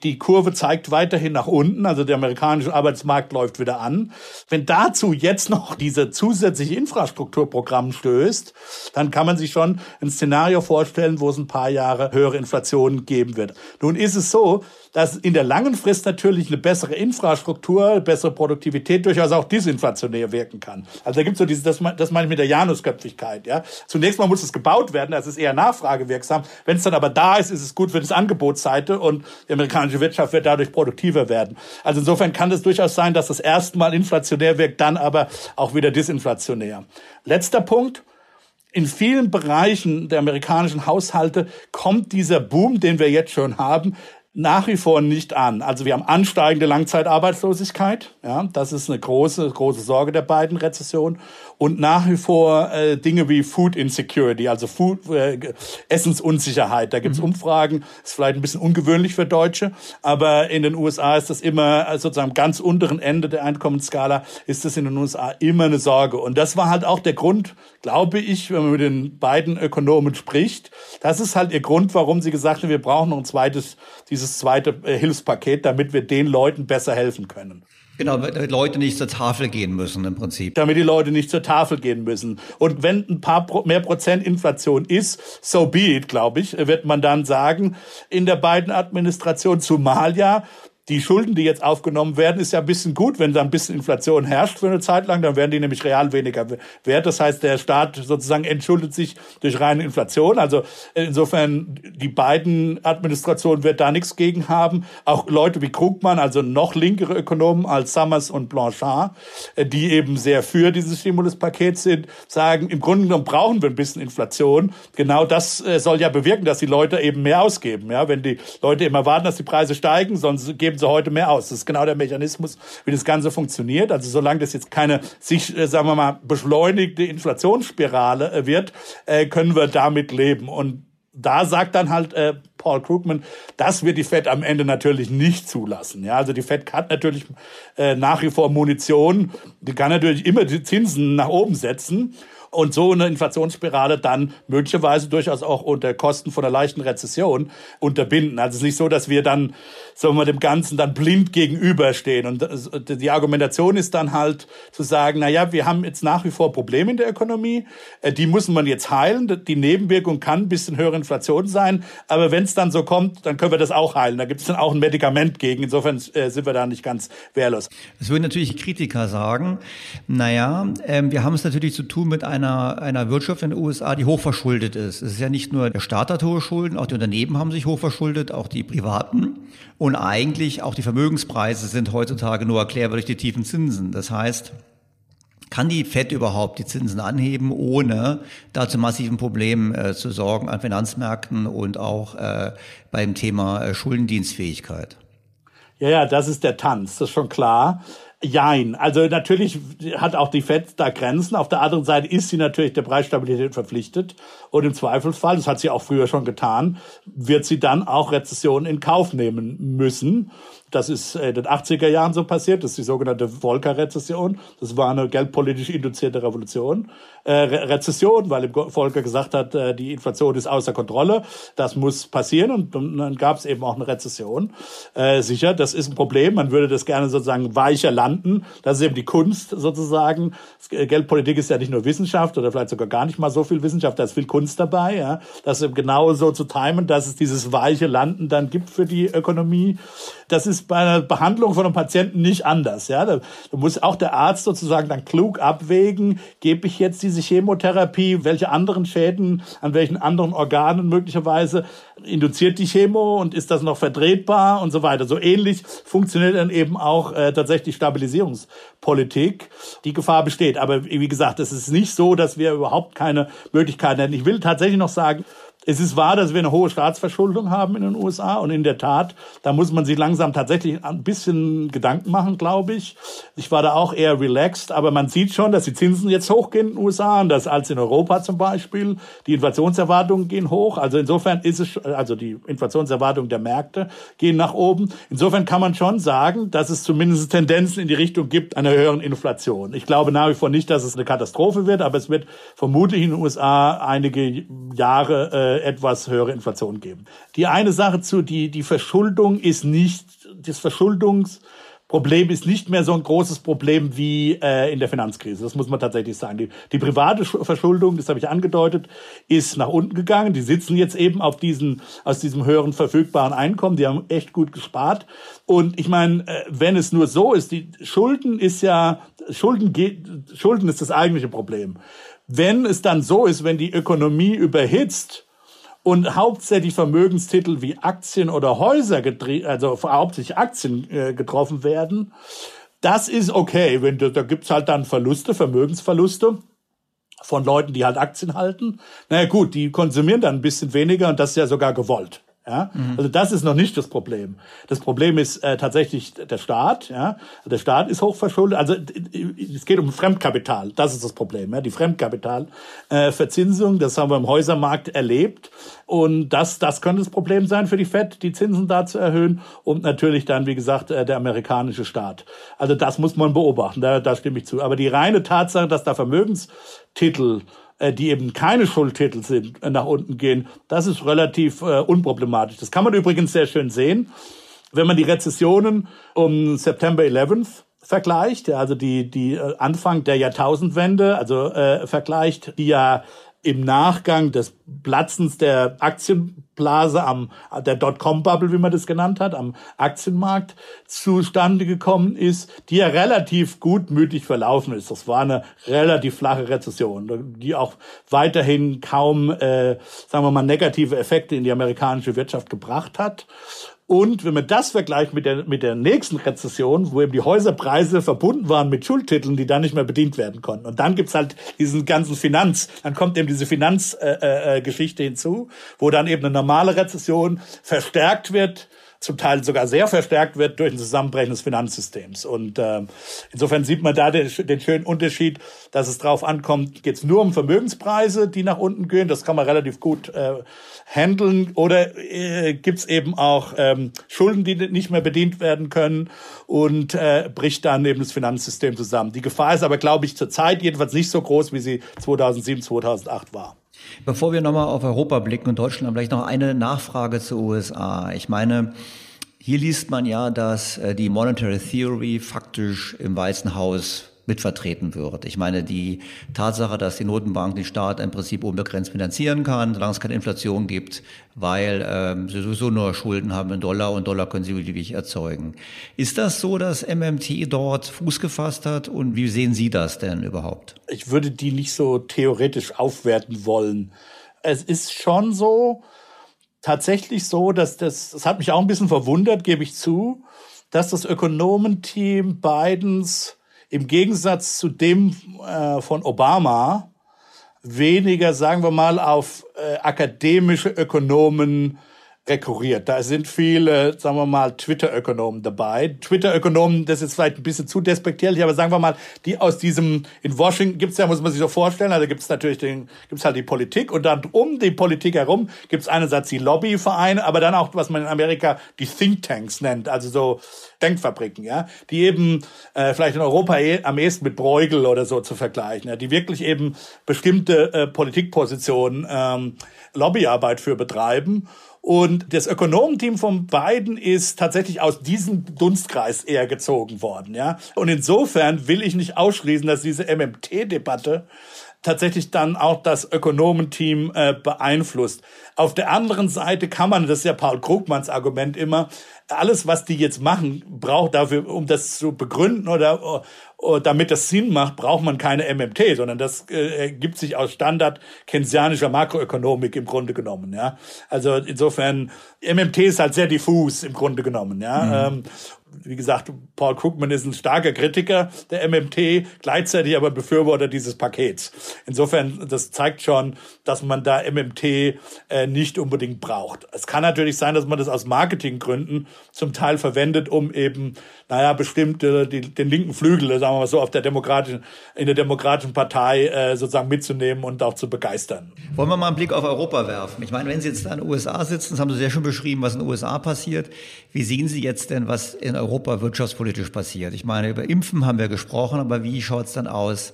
S6: Die Kurve zeigt weiterhin nach unten. Also der amerikanische Arbeitsmarkt läuft wieder an. Wenn dazu jetzt noch diese zusätzliche Infrastrukturprogramm stößt, dann kann man sich schon ein Szenario vorstellen, wo es ein paar Jahre höhere Inflation geben wird. Nun ist es so, dass in der langen Frist natürlich eine bessere Infrastruktur, bessere Produktivität durchaus auch disinflationär wirken kann. Also da gibt es so dieses, das, das meine ich mit der Janusköpfigkeit. Ja? Zunächst mal muss es gebaut werden, das ist eher nachfragewirksam. Wenn es dann aber da ist, ist es gut für das Angebotsseite und die amerikanische Wirtschaft wird dadurch produktiver werden. Also insofern kann es durchaus sein, dass das erstmal inflationär wirkt, dann aber auch wieder disinflationär. Letzter Punkt in vielen Bereichen der amerikanischen Haushalte kommt dieser Boom, den wir jetzt schon haben, nach wie vor nicht an. Also wir haben ansteigende Langzeitarbeitslosigkeit. Ja, das ist eine große, große Sorge der beiden Rezessionen. Und nach wie vor äh, Dinge wie Food Insecurity, also Food, äh, Essensunsicherheit. Da gibt's mhm. Umfragen, ist vielleicht ein bisschen ungewöhnlich für Deutsche, aber in den USA ist das immer, also sozusagen am ganz unteren Ende der Einkommensskala, ist das in den USA immer eine Sorge. Und das war halt auch der Grund, glaube ich, wenn man mit den beiden Ökonomen spricht, das ist halt ihr Grund, warum sie gesagt haben, wir brauchen noch ein zweites, dieses zweite äh, Hilfspaket, damit wir den Leuten besser helfen können.
S2: Genau, damit Leute nicht zur Tafel gehen müssen im Prinzip.
S6: Damit die Leute nicht zur Tafel gehen müssen. Und wenn ein paar mehr Prozent Inflation ist, so be it, glaube ich, wird man dann sagen, in der beiden Administration, zumal ja die Schulden, die jetzt aufgenommen werden, ist ja ein bisschen gut, wenn da ein bisschen Inflation herrscht für eine Zeit lang, dann werden die nämlich real weniger wert. Das heißt, der Staat sozusagen entschuldet sich durch reine Inflation. Also insofern, die beiden Administrationen wird da nichts gegen haben. Auch Leute wie Krugmann, also noch linkere Ökonomen als Summers und Blanchard, die eben sehr für dieses Stimuluspaket sind, sagen, im Grunde genommen brauchen wir ein bisschen Inflation. Genau das äh, soll ja bewirken, dass die Leute eben mehr ausgeben. Ja, wenn die Leute immer warten, dass die Preise steigen, sonst geben geben sie heute mehr aus. Das ist genau der Mechanismus, wie das Ganze funktioniert. Also solange das jetzt keine sich, äh, sagen wir mal, beschleunigte Inflationsspirale äh, wird, äh, können wir damit leben. Und da sagt dann halt äh, Paul Krugman, das wird die Fed am Ende natürlich nicht zulassen. Ja, also die Fed hat natürlich äh, nach wie vor Munition, die kann natürlich immer die Zinsen nach oben setzen und so eine Inflationsspirale dann möglicherweise durchaus auch unter Kosten von einer leichten Rezession unterbinden. Also es ist nicht so, dass wir dann, wir mal, dem Ganzen dann blind gegenüberstehen. Und die Argumentation ist dann halt zu sagen, na ja, wir haben jetzt nach wie vor Probleme in der Ökonomie, äh, die muss man jetzt heilen. Die Nebenwirkung kann ein bisschen höhere Inflation sein, aber wenn es dann so kommt, dann können wir das auch heilen. Da gibt es dann auch ein Medikament gegen. Insofern äh, sind wir da nicht ganz wehrlos.
S2: Es würden natürlich Kritiker sagen, naja, äh, wir haben es natürlich zu tun mit einer, einer Wirtschaft in den USA, die hochverschuldet ist. Es ist ja nicht nur der Staat hat hohe Schulden, auch die Unternehmen haben sich hochverschuldet, auch die Privaten. Und eigentlich auch die Vermögenspreise sind heutzutage nur erklärbar durch die tiefen Zinsen. Das heißt, kann die FED überhaupt die Zinsen anheben, ohne da zu massiven Problemen äh, zu sorgen an Finanzmärkten und auch äh, beim Thema äh, Schuldendienstfähigkeit?
S6: Ja, ja, das ist der Tanz, das ist schon klar. Jein. Also natürlich hat auch die FED da Grenzen. Auf der anderen Seite ist sie natürlich der Preisstabilität verpflichtet. Und im Zweifelsfall, das hat sie auch früher schon getan, wird sie dann auch Rezessionen in Kauf nehmen müssen. Das ist in den 80er Jahren so passiert, das ist die sogenannte Volcker-Rezession. Das war eine geldpolitisch induzierte Revolution. Äh, Re Rezession, weil Volcker gesagt hat, äh, die Inflation ist außer Kontrolle. Das muss passieren und, und dann gab es eben auch eine Rezession. Äh, sicher, das ist ein Problem. Man würde das gerne sozusagen weicher landen. Das ist eben die Kunst sozusagen. Geldpolitik ist ja nicht nur Wissenschaft oder vielleicht sogar gar nicht mal so viel Wissenschaft, da ist viel Kunst dabei. Ja? Das eben genau so zu timen, dass es dieses weiche Landen dann gibt für die Ökonomie. Das ist bei einer Behandlung von einem Patienten nicht anders. Ja? Da, da muss auch der Arzt sozusagen dann klug abwägen, gebe ich jetzt diese Chemotherapie, welche anderen Schäden an welchen anderen Organen möglicherweise induziert die Chemo und ist das noch vertretbar und so weiter. So ähnlich funktioniert dann eben auch äh, tatsächlich Stabilisierungspolitik. Die Gefahr besteht. Aber wie gesagt, es ist nicht so, dass wir überhaupt keine Möglichkeiten hätten. Ich will tatsächlich noch sagen, es ist wahr, dass wir eine hohe Staatsverschuldung haben in den USA und in der Tat, da muss man sich langsam tatsächlich ein bisschen Gedanken machen, glaube ich. Ich war da auch eher relaxed, aber man sieht schon, dass die Zinsen jetzt hochgehen in den USA und das als in Europa zum Beispiel. Die Inflationserwartungen gehen hoch. Also insofern ist es, also die Inflationserwartungen der Märkte gehen nach oben. Insofern kann man schon sagen, dass es zumindest Tendenzen in die Richtung gibt einer höheren Inflation. Ich glaube nach wie vor nicht, dass es eine Katastrophe wird, aber es wird vermutlich in den USA einige Jahre äh, etwas höhere Inflation geben. Die eine Sache zu, die, die Verschuldung ist nicht, das Verschuldungsproblem ist nicht mehr so ein großes Problem wie äh, in der Finanzkrise. Das muss man tatsächlich sagen. Die, die private Verschuldung, das habe ich angedeutet, ist nach unten gegangen. Die sitzen jetzt eben auf diesen, aus diesem höheren verfügbaren Einkommen. Die haben echt gut gespart. Und ich meine, äh, wenn es nur so ist, die Schulden ist ja, Schulden geht, Schulden ist das eigentliche Problem. Wenn es dann so ist, wenn die Ökonomie überhitzt, und hauptsächlich Vermögenstitel wie Aktien oder Häuser, also hauptsächlich Aktien äh, getroffen werden. Das ist okay, wenn da, gibt's halt dann Verluste, Vermögensverluste von Leuten, die halt Aktien halten. Na naja, gut, die konsumieren dann ein bisschen weniger und das ist ja sogar gewollt. Ja? Mhm. Also das ist noch nicht das Problem. Das Problem ist äh, tatsächlich der Staat. Ja? Der Staat ist hochverschuldet. Also es geht um Fremdkapital. Das ist das Problem. Ja? Die Fremdkapitalverzinsung, äh, das haben wir im Häusermarkt erlebt. Und das, das könnte das Problem sein für die FED, die Zinsen da zu erhöhen. Und natürlich dann, wie gesagt, äh, der amerikanische Staat. Also das muss man beobachten. Da, da stimme ich zu. Aber die reine Tatsache, dass da Vermögenstitel äh, die eben keine Schuldtitel sind, äh, nach unten gehen, das ist relativ äh, unproblematisch. Das kann man übrigens sehr schön sehen, wenn man die Rezessionen um September 11th vergleicht, also die, die Anfang der Jahrtausendwende, also äh, vergleicht, die ja im Nachgang des Platzens der Aktienblase am der Dotcom-Bubble, wie man das genannt hat, am Aktienmarkt zustande gekommen ist, die ja relativ gutmütig verlaufen ist. Das war eine relativ flache Rezession, die auch weiterhin kaum, äh, sagen wir mal, negative Effekte in die amerikanische Wirtschaft gebracht hat. Und wenn man das vergleicht mit der, mit der nächsten Rezession, wo eben die Häuserpreise verbunden waren mit Schuldtiteln, die dann nicht mehr bedient werden konnten. Und dann gibt's halt diesen ganzen Finanz, dann kommt eben diese Finanzgeschichte äh, äh, hinzu, wo dann eben eine normale Rezession verstärkt wird zum Teil sogar sehr verstärkt wird durch ein Zusammenbrechen des Finanzsystems. Und äh, insofern sieht man da den, den schönen Unterschied, dass es drauf ankommt, geht es nur um Vermögenspreise, die nach unten gehen, das kann man relativ gut äh, handeln, oder äh, gibt es eben auch ähm, Schulden, die nicht mehr bedient werden können und äh, bricht dann eben das Finanzsystem zusammen. Die Gefahr ist aber, glaube ich, zurzeit jedenfalls nicht so groß, wie sie 2007, 2008 war.
S2: Bevor wir nochmal auf Europa blicken und Deutschland, vielleicht noch eine Nachfrage zu USA. Ich meine, hier liest man ja, dass äh, die Monetary Theory faktisch im Weißen Haus mitvertreten wird. Ich meine, die Tatsache, dass die Notenbank den Staat im Prinzip unbegrenzt finanzieren kann, solange es keine Inflation gibt, weil ähm, sie sowieso nur Schulden haben in Dollar und Dollar können sie beliebig erzeugen. Ist das so, dass MMT dort Fuß gefasst hat und wie sehen Sie das denn überhaupt?
S6: Ich würde die nicht so theoretisch aufwerten wollen. Es ist schon so, tatsächlich so, dass das, das hat mich auch ein bisschen verwundert, gebe ich zu, dass das Ökonomenteam Bidens im Gegensatz zu dem äh, von Obama weniger, sagen wir mal, auf äh, akademische Ökonomen rekurriert. Da sind viele, sagen wir mal, Twitter-Ökonomen dabei. Twitter-Ökonomen, das ist vielleicht ein bisschen zu despektierlich, aber sagen wir mal, die aus diesem, in Washington gibt's ja, muss man sich so vorstellen, also gibt's natürlich den, gibt's halt die Politik und dann um die Politik herum gibt's einerseits die Lobbyvereine, aber dann auch, was man in Amerika die Thinktanks nennt, also so Denkfabriken, ja, die eben äh, vielleicht in Europa eh, am ehesten mit Bruegel oder so zu vergleichen, ja, die wirklich eben bestimmte äh, Politikpositionen ähm, Lobbyarbeit für betreiben. Und das Ökonomenteam von beiden ist tatsächlich aus diesem Dunstkreis eher gezogen worden, ja. Und insofern will ich nicht ausschließen, dass diese MMT-Debatte tatsächlich dann auch das Ökonomenteam äh, beeinflusst. Auf der anderen Seite kann man, das ist ja Paul Krugmanns Argument immer, alles, was die jetzt machen, braucht dafür, um das zu begründen oder, oder damit das Sinn macht, braucht man keine MMT, sondern das äh, ergibt sich aus Standard keynesianischer Makroökonomik im Grunde genommen. Ja, also insofern MMT ist halt sehr diffus im Grunde genommen. Ja, mhm. ähm, wie gesagt, Paul Krugman ist ein starker Kritiker der MMT, gleichzeitig aber Befürworter dieses Pakets. Insofern, das zeigt schon, dass man da MMT äh, nicht unbedingt braucht. Es kann natürlich sein, dass man das aus Marketinggründen zum Teil verwendet, um eben, naja, bestimmte, die, den linken Flügel, sagen wir mal so, auf der demokratischen, in der demokratischen Partei äh, sozusagen mitzunehmen und auch zu begeistern.
S2: Wollen wir mal einen Blick auf Europa werfen? Ich meine, wenn Sie jetzt da in den USA sitzen, das haben Sie sehr schön beschrieben, was in den USA passiert. Wie sehen Sie jetzt denn, was in Europa wirtschaftspolitisch passiert? Ich meine, über Impfen haben wir gesprochen, aber wie schaut es dann aus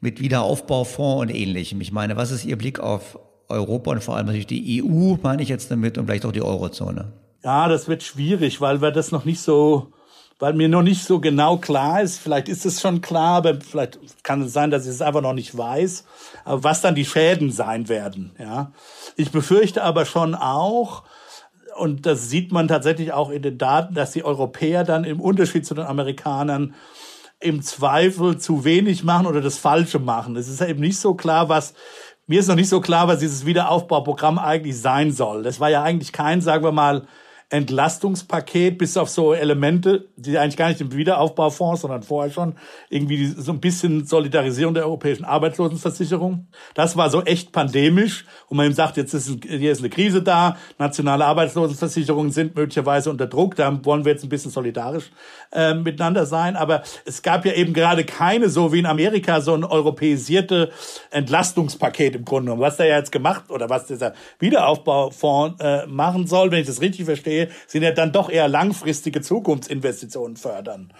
S2: mit Wiederaufbaufonds und ähnlichem? Ich meine, was ist Ihr Blick auf Europa und vor allem natürlich die EU, meine ich jetzt damit, und vielleicht auch die Eurozone?
S6: Ja, das wird schwierig, weil wir das noch nicht so, weil mir noch nicht so genau klar ist. Vielleicht ist es schon klar, aber vielleicht kann es sein, dass ich es einfach noch nicht weiß, was dann die Schäden sein werden. Ja, ich befürchte aber schon auch, und das sieht man tatsächlich auch in den Daten, dass die Europäer dann im Unterschied zu den Amerikanern im Zweifel zu wenig machen oder das Falsche machen. Es ist eben nicht so klar, was mir ist noch nicht so klar, was dieses Wiederaufbauprogramm eigentlich sein soll. Das war ja eigentlich kein, sagen wir mal, Entlastungspaket bis auf so Elemente, die eigentlich gar nicht im Wiederaufbaufonds, sondern vorher schon irgendwie so ein bisschen Solidarisierung der europäischen Arbeitslosenversicherung. Das war so echt pandemisch und man ihm sagt, jetzt ist, hier ist eine Krise da, nationale Arbeitslosenversicherungen sind möglicherweise unter Druck, da wollen wir jetzt ein bisschen solidarisch äh, miteinander sein. Aber es gab ja eben gerade keine, so wie in Amerika, so ein europäisierte Entlastungspaket im Grunde genommen. Was der ja jetzt gemacht oder was dieser Wiederaufbaufonds äh, machen soll, wenn ich das richtig verstehe, sehe, sind ja dann doch eher langfristige Zukunftsinvestitionen fördern.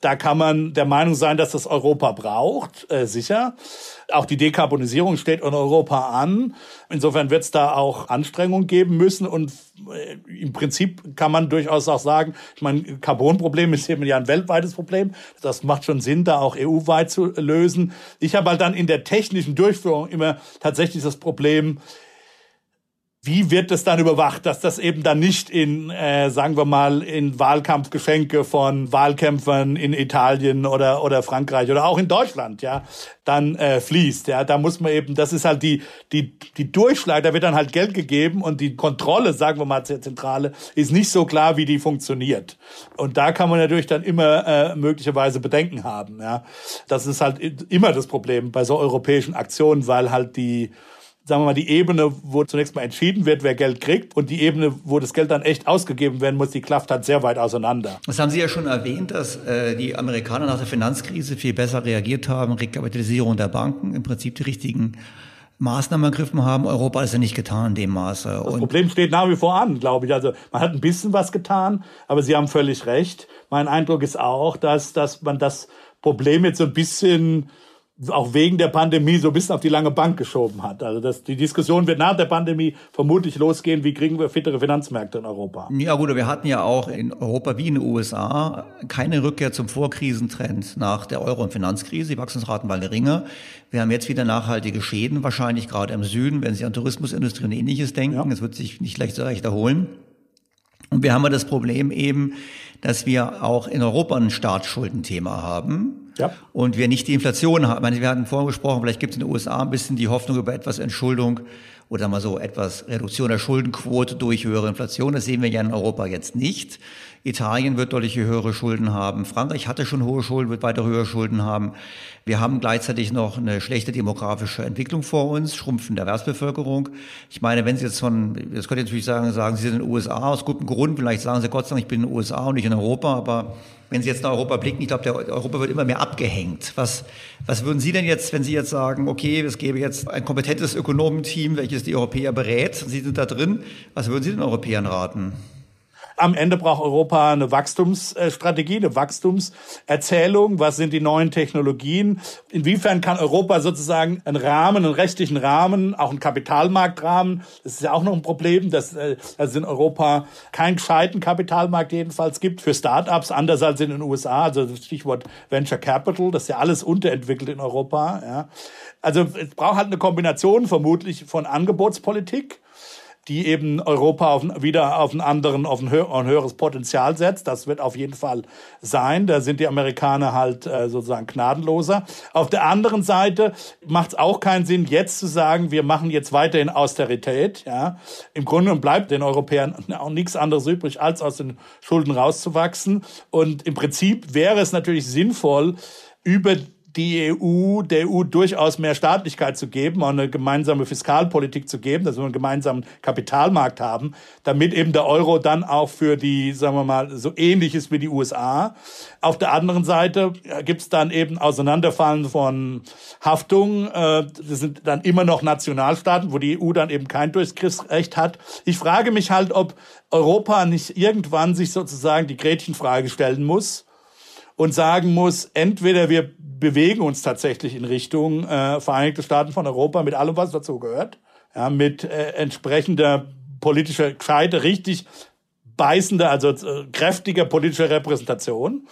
S6: Da kann man der Meinung sein, dass das Europa braucht, äh, sicher. Auch die Dekarbonisierung steht in Europa an. Insofern wird es da auch Anstrengungen geben müssen. Und äh, im Prinzip kann man durchaus auch sagen, ich meine, Carbonproblem ist eben ja ein weltweites Problem. Das macht schon Sinn, da auch EU-weit zu lösen. Ich habe halt dann in der technischen Durchführung immer tatsächlich das Problem, wie wird es dann überwacht, dass das eben dann nicht in, äh, sagen wir mal, in Wahlkampfgeschenke von Wahlkämpfern in Italien oder oder Frankreich oder auch in Deutschland, ja, dann äh, fließt, ja, da muss man eben, das ist halt die die die Durchschlag, da wird dann halt Geld gegeben und die Kontrolle, sagen wir mal, Zentrale ist nicht so klar, wie die funktioniert. Und da kann man natürlich dann immer äh, möglicherweise Bedenken haben, ja. Das ist halt immer das Problem bei so europäischen Aktionen, weil halt die sagen wir mal, die Ebene, wo zunächst mal entschieden wird, wer Geld kriegt, und die Ebene, wo das Geld dann echt ausgegeben werden muss, die klafft halt sehr weit auseinander.
S2: Das haben Sie ja schon erwähnt, dass äh, die Amerikaner nach der Finanzkrise viel besser reagiert haben, Rekapitalisierung der Banken, im Prinzip die richtigen Maßnahmen ergriffen haben. Europa ist ja nicht getan in dem Maße.
S6: Das Problem steht nach wie vor an, glaube ich. Also man hat ein bisschen was getan, aber Sie haben völlig recht. Mein Eindruck ist auch, dass, dass man das Problem jetzt so ein bisschen auch wegen der Pandemie so ein bisschen auf die lange Bank geschoben hat. Also das, die Diskussion wird nach der Pandemie vermutlich losgehen, wie kriegen wir fittere Finanzmärkte in Europa.
S2: Ja gut, wir hatten ja auch in Europa wie in den USA keine Rückkehr zum Vorkrisentrend nach der Euro- und Finanzkrise. Die Wachstumsraten waren geringer. Wir haben jetzt wieder nachhaltige Schäden, wahrscheinlich gerade im Süden, wenn Sie an Tourismusindustrie und ähnliches denken. Es ja. wird sich nicht leicht so leicht erholen. Und wir haben ja das Problem eben, dass wir auch in Europa ein Staatsschuldenthema haben. Ja. Und wir nicht die Inflation haben. Ich meine, wir hatten vorhin gesprochen, vielleicht gibt es in den USA ein bisschen die Hoffnung über etwas Entschuldung oder mal so etwas Reduktion der Schuldenquote durch höhere Inflation. Das sehen wir ja in Europa jetzt nicht. Italien wird deutlich höhere Schulden haben. Frankreich hatte schon hohe Schulden, wird weiter höhere Schulden haben. Wir haben gleichzeitig noch eine schlechte demografische Entwicklung vor uns, Schrumpfen der Erwerbsbevölkerung. Ich meine, wenn Sie jetzt von, das könnte ich natürlich sagen, sagen Sie sind in den USA aus gutem Grund, vielleicht sagen Sie Gott sei Dank, ich bin in den USA und nicht in Europa, aber wenn Sie jetzt nach Europa blicken, ich glaube, der Europa wird immer mehr abgehängt. Was, was würden Sie denn jetzt, wenn Sie jetzt sagen, okay, es gäbe jetzt ein kompetentes Ökonomenteam, welches die Europäer berät, Sie sind da drin, was würden Sie den Europäern raten?
S6: Am Ende braucht Europa eine Wachstumsstrategie, eine Wachstumserzählung. Was sind die neuen Technologien? Inwiefern kann Europa sozusagen einen Rahmen, einen rechtlichen Rahmen, auch einen Kapitalmarktrahmen, das ist ja auch noch ein Problem, dass, äh, es in Europa keinen gescheiten Kapitalmarkt jedenfalls gibt für Startups, anders als in den USA. Also das Stichwort Venture Capital, das ist ja alles unterentwickelt in Europa. Ja. Also es braucht halt eine Kombination vermutlich von Angebotspolitik, die eben Europa auf, wieder auf, einen anderen, auf ein, höher, ein, höheres Potenzial setzt. Das wird auf jeden Fall sein. Da sind die Amerikaner halt äh, sozusagen gnadenloser. Auf der anderen Seite macht es auch keinen Sinn, jetzt zu sagen, wir machen jetzt weiterhin Austerität. Ja, Im Grunde bleibt den Europäern auch nichts anderes übrig, als aus den Schulden rauszuwachsen. Und im Prinzip wäre es natürlich sinnvoll, über die EU, der EU durchaus mehr Staatlichkeit zu geben, auch eine gemeinsame Fiskalpolitik zu geben, dass wir einen gemeinsamen Kapitalmarkt haben, damit eben der Euro dann auch für die, sagen wir mal, so ähnlich ist wie die USA. Auf der anderen Seite gibt es dann eben Auseinanderfallen von Haftungen. Äh, das sind dann immer noch Nationalstaaten, wo die EU dann eben kein Durchgriffsrecht hat. Ich frage mich halt, ob Europa nicht irgendwann sich sozusagen die Gretchenfrage stellen muss und sagen muss, entweder wir bewegen uns tatsächlich in Richtung äh, Vereinigte Staaten von Europa mit allem, was dazu gehört, ja, mit äh, entsprechender politischer, gescheite, richtig beißender, also äh, kräftiger politischer Repräsentation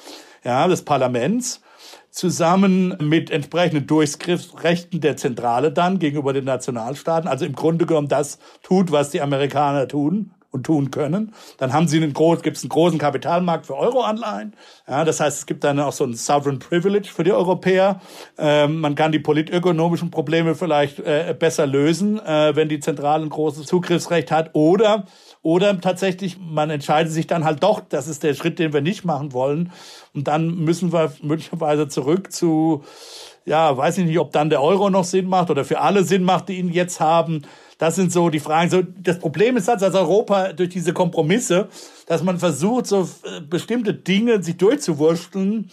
S6: ja, des Parlaments zusammen mit entsprechenden Durchgriffsrechten der Zentrale dann gegenüber den Nationalstaaten, also im Grunde genommen das tut, was die Amerikaner tun, und tun können. Dann haben sie einen groß, gibt es einen großen Kapitalmarkt für Euroanleihen. Ja, das heißt, es gibt dann auch so ein Sovereign Privilege für die Europäer. Ähm, man kann die politökonomischen Probleme vielleicht äh, besser lösen, äh, wenn die Zentrale ein großes Zugriffsrecht hat. Oder oder tatsächlich, man entscheidet sich dann halt doch, das ist der Schritt, den wir nicht machen wollen. Und dann müssen wir möglicherweise zurück zu, ja, weiß ich nicht, ob dann der Euro noch Sinn macht oder für alle Sinn macht, die ihn jetzt haben. Das sind so die Fragen. So, das Problem ist halt, dass Europa durch diese Kompromisse, dass man versucht, so äh, bestimmte Dinge sich durchzuwursteln,